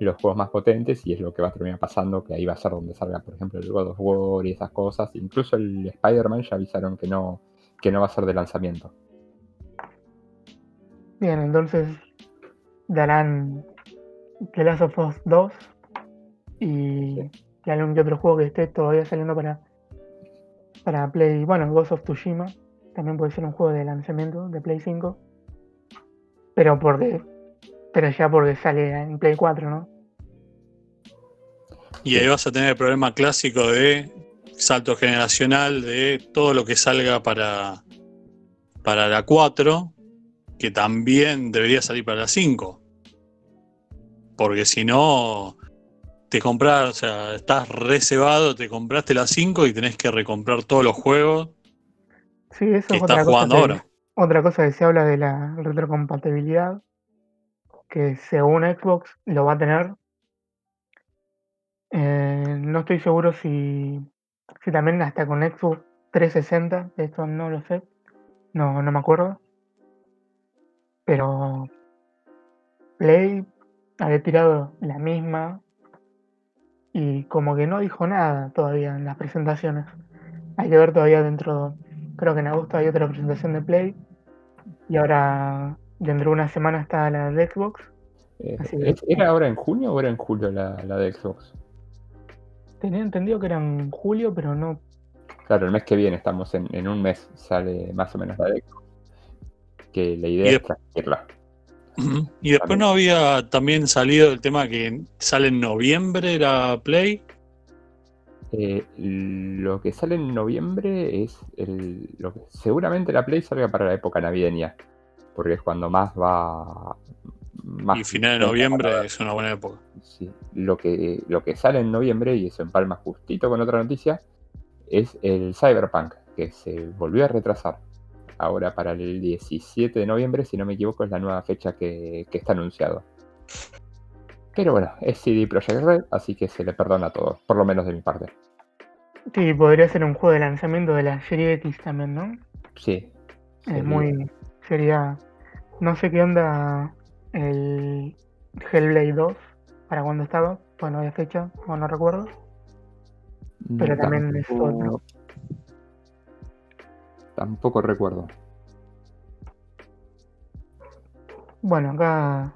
S1: los juegos más potentes y es lo que va a terminar pasando, que ahí va a ser donde salga, por ejemplo, el God of War y esas cosas. Incluso el Spider-Man ya avisaron que no, que no va a ser de lanzamiento.
S2: Bien, entonces darán The Last of Us 2 y, y algún que otro juego que esté todavía saliendo para, para Play, bueno, Ghost of Tsushima también puede ser un juego de lanzamiento de Play 5. Pero porque. Pero ya porque sale en Play 4, ¿no?
S3: Y ahí vas a tener el problema clásico de salto generacional de todo lo que salga para, para la 4, que también debería salir para la 5. Porque si no, te compras, o sea, estás reservado, te compraste la 5 y tenés que recomprar todos los juegos
S2: Sí, eso
S3: que
S2: es otra
S3: estás
S2: cosa
S3: jugando
S2: que,
S3: ahora.
S2: otra cosa que se habla de la retrocompatibilidad, que según Xbox lo va a tener. Eh, no estoy seguro si, si también hasta con Xbox 360, esto no lo sé, no, no me acuerdo. Pero Play había tirado la misma y como que no dijo nada todavía en las presentaciones. Hay que ver todavía dentro, creo que en agosto hay otra presentación de Play y ahora dentro de una semana está la de Xbox.
S1: Eh,
S2: Así que-
S1: ¿es- ¿Era ahora en junio o era en julio la, la de Xbox?
S2: Tenía entendido que era en julio, pero no.
S1: Claro, el mes que viene estamos en, en un mes, sale más o menos la de Xbox. Que la idea
S3: Y
S1: es transmitirla.
S3: Y después no había también salido el tema que sale en noviembre la Play.
S1: Eh, lo que sale en noviembre es el, lo que seguramente la Play salga para la época navideña, porque es cuando más va. Más
S3: Y final de noviembre es una buena época.
S1: Sí, lo que, lo que sale en noviembre, y eso empalma justito con otra noticia, es el Cyberpunk, que se volvió a retrasar. Ahora para el 17 de noviembre, si no me equivoco, es la nueva fecha que, que está anunciado. Pero bueno, es CD Projekt Red, así que se le perdona todo, por lo menos de mi parte.
S2: Sí, podría ser un juego de lanzamiento de la serie X también, ¿no?
S1: Sí.
S2: Es
S1: sería-
S2: muy. Sería. No sé qué onda el Hellblade 2, para cuándo estaba, pues no había fecha, o no recuerdo. pero también es otro.
S1: Tampoco recuerdo.
S2: Bueno, acá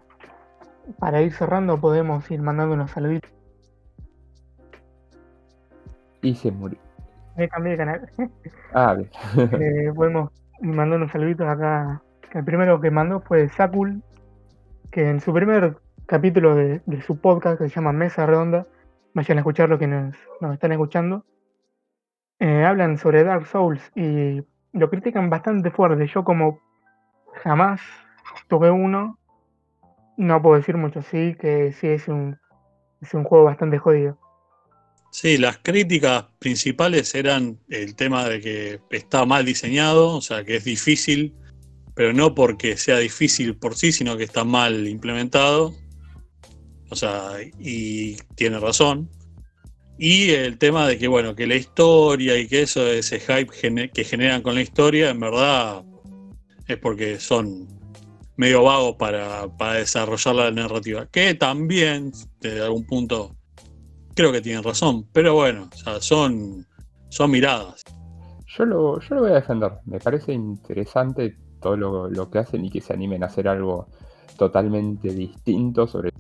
S2: para ir cerrando podemos ir mandando unos saluditos.
S1: Y se murió.
S2: Me cambié de canal.
S1: Ah, bien.
S2: Eh, podemos ir mandando unos saluditos acá. El primero que mandó fue Sakul, que en su primer capítulo de, de su podcast que se llama Mesa Redonda, vayan a escucharlo quienes nos están escuchando, eh, hablan sobre Dark Souls y lo critican bastante fuerte. Yo como jamás toqué uno, no puedo decir mucho, sí, que sí es un, es un juego bastante jodido.
S3: Sí, las críticas principales eran el tema de que está mal diseñado, o sea, que es difícil, pero no porque sea difícil por sí, sino que está mal implementado. O sea, y tiene razón. Y el tema de que, bueno, que la historia y que eso, ese hype que generan con la historia, en verdad es porque son medio vagos para, para desarrollar la narrativa. Que también, desde algún punto, creo que tienen razón. Pero bueno, son, son miradas.
S1: Yo lo, yo lo voy a defender. Me parece interesante todo lo, lo que hacen y que se animen a hacer algo totalmente distinto, sobre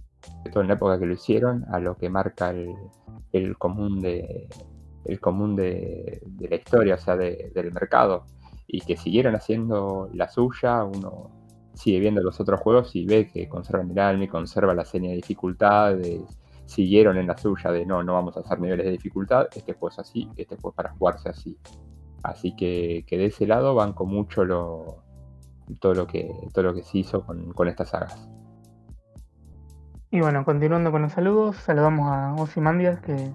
S1: todo en la época que lo hicieron, a lo que marca el, el común de el común de, la historia, o sea, de- del mercado. Y que siguieron haciendo la suya, uno sigue viendo los otros juegos y ve que conservan el alma y conserva la seña de dificultad, siguieron en la suya de no, no vamos a hacer niveles de dificultad, este juego es así, este juego es para jugarse así. Así que, que de ese lado banco mucho lo, todo, lo que, todo lo que se hizo con, con estas sagas.
S2: Y bueno, continuando con los saludos, saludamos a Ozymandias, que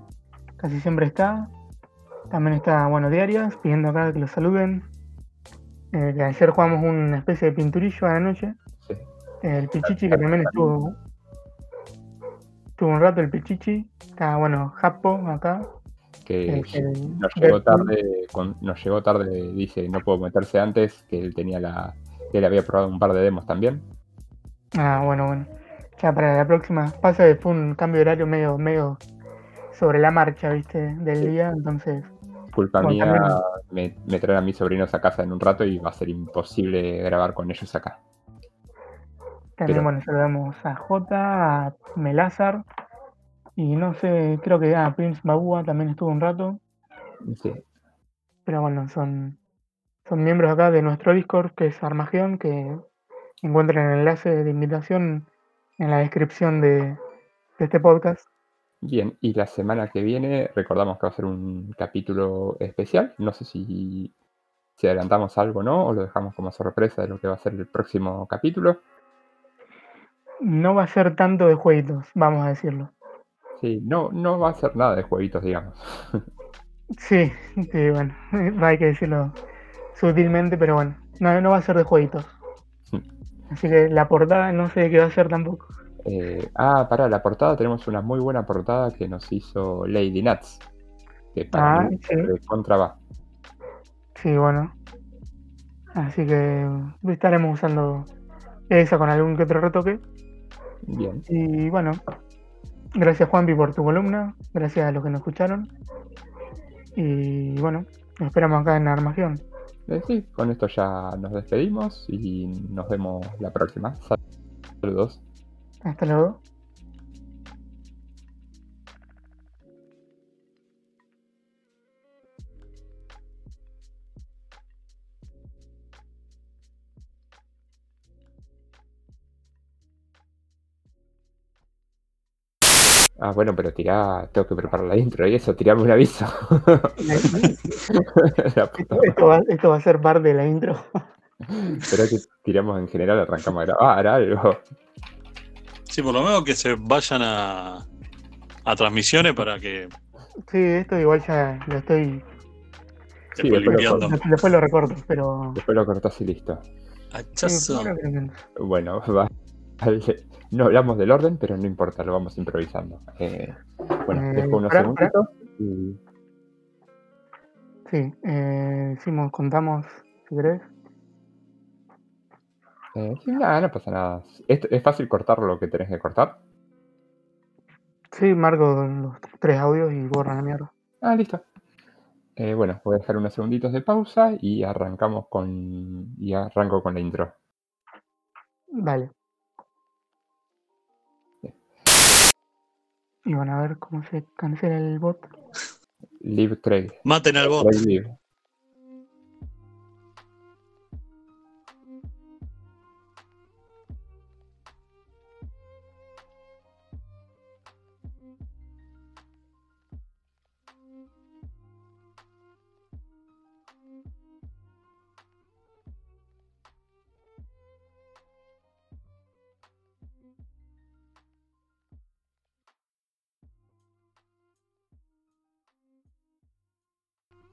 S2: casi siempre está. También está, bueno, Diarias, pidiendo acá que lo saluden. Eh, que ayer jugamos una especie de pinturillo a la noche.
S1: Sí.
S2: El Pichichi, que también estuvo. Estuvo un rato el Pichichi. Está, bueno, Japo acá.
S1: Que
S2: el
S1: nos llegó
S2: Deadpool.
S1: tarde, con- nos llegó tarde, dice, no puedo meterse antes, que él tenía la, que él había probado un par de demos también.
S2: Ah, bueno, bueno. Ya para la próxima. Pasa que fue un cambio de horario medio, medio sobre la marcha, viste, del día. Entonces,
S1: Culpa
S2: Bueno,
S1: mía,
S2: también-
S1: me, me traen a mis sobrinos a casa en un rato y va a ser imposible grabar con ellos acá.
S2: También,
S1: Pero-
S2: bueno, saludamos a Jota, a Melazar y no sé, creo que a Prince Babúa también estuvo un rato,
S1: Sí,
S2: pero bueno, son son miembros acá de nuestro Discord, que es Armageddon, que encuentran el enlace de invitación en la descripción de, de este podcast.
S1: Bien, y la semana que viene recordamos que va a ser un capítulo especial. No sé si, si adelantamos algo o no, o lo dejamos como sorpresa de lo que va a ser el próximo capítulo.
S2: No va a ser tanto de jueguitos, vamos a decirlo.
S1: Sí, no, no va a ser nada de jueguitos, digamos.
S2: Sí, sí, bueno, hay que decirlo sutilmente, pero bueno, no, no va a ser de jueguitos. Así que la portada no sé qué va a ser tampoco.
S1: Eh, ah, para la portada tenemos una muy buena portada que nos hizo Lady Nuts. Que para
S2: Ah,
S1: mí
S2: sí.
S1: contra va.
S2: Sí, bueno. Así que estaremos usando esa con algún que otro retoque.
S1: Bien.
S2: Y bueno, gracias Juanpi por tu columna, gracias a los que nos escucharon. Y bueno, nos esperamos acá en Armageddon.
S1: Eh, sí, con esto ya nos despedimos y nos vemos la próxima. Saludos.
S2: Hasta luego.
S1: Ah, bueno, pero tirá, tengo que preparar la intro y eso, tirame un aviso. La puta
S2: Esto, esto va, esto va a ser parte de la intro.
S1: Pero que tiramos en general, arrancamos a grabar algo.
S3: Sí, por lo menos que se vayan a, a transmisiones para que
S2: Sí, esto igual ya lo estoy.
S1: Sí,
S3: después
S1: después lo
S3: limpiando.
S2: Después lo recorto, pero.
S1: Después lo cortás y listo.
S2: sí, creo que-
S1: Bueno, va. Vale. No hablamos del orden, pero no importa, lo vamos improvisando. Eh, bueno,
S2: Eh,
S1: dejo unos segunditos y
S2: Sí, eh, contamos, si querés.
S1: eh, sí, nada, no pasa nada. ¿Es, es fácil cortar lo que tenés que cortar?
S2: Sí, marco los tres audios y borran la mierda.
S1: Ah, listo. Eh, bueno, voy a dejar unos segunditos de pausa y arrancamos con. y arranco con la intro.
S2: Dale. Y van a ver cómo se cancela el bot.
S1: Live Craig.
S3: Maten al bot.
S1: Craig Live.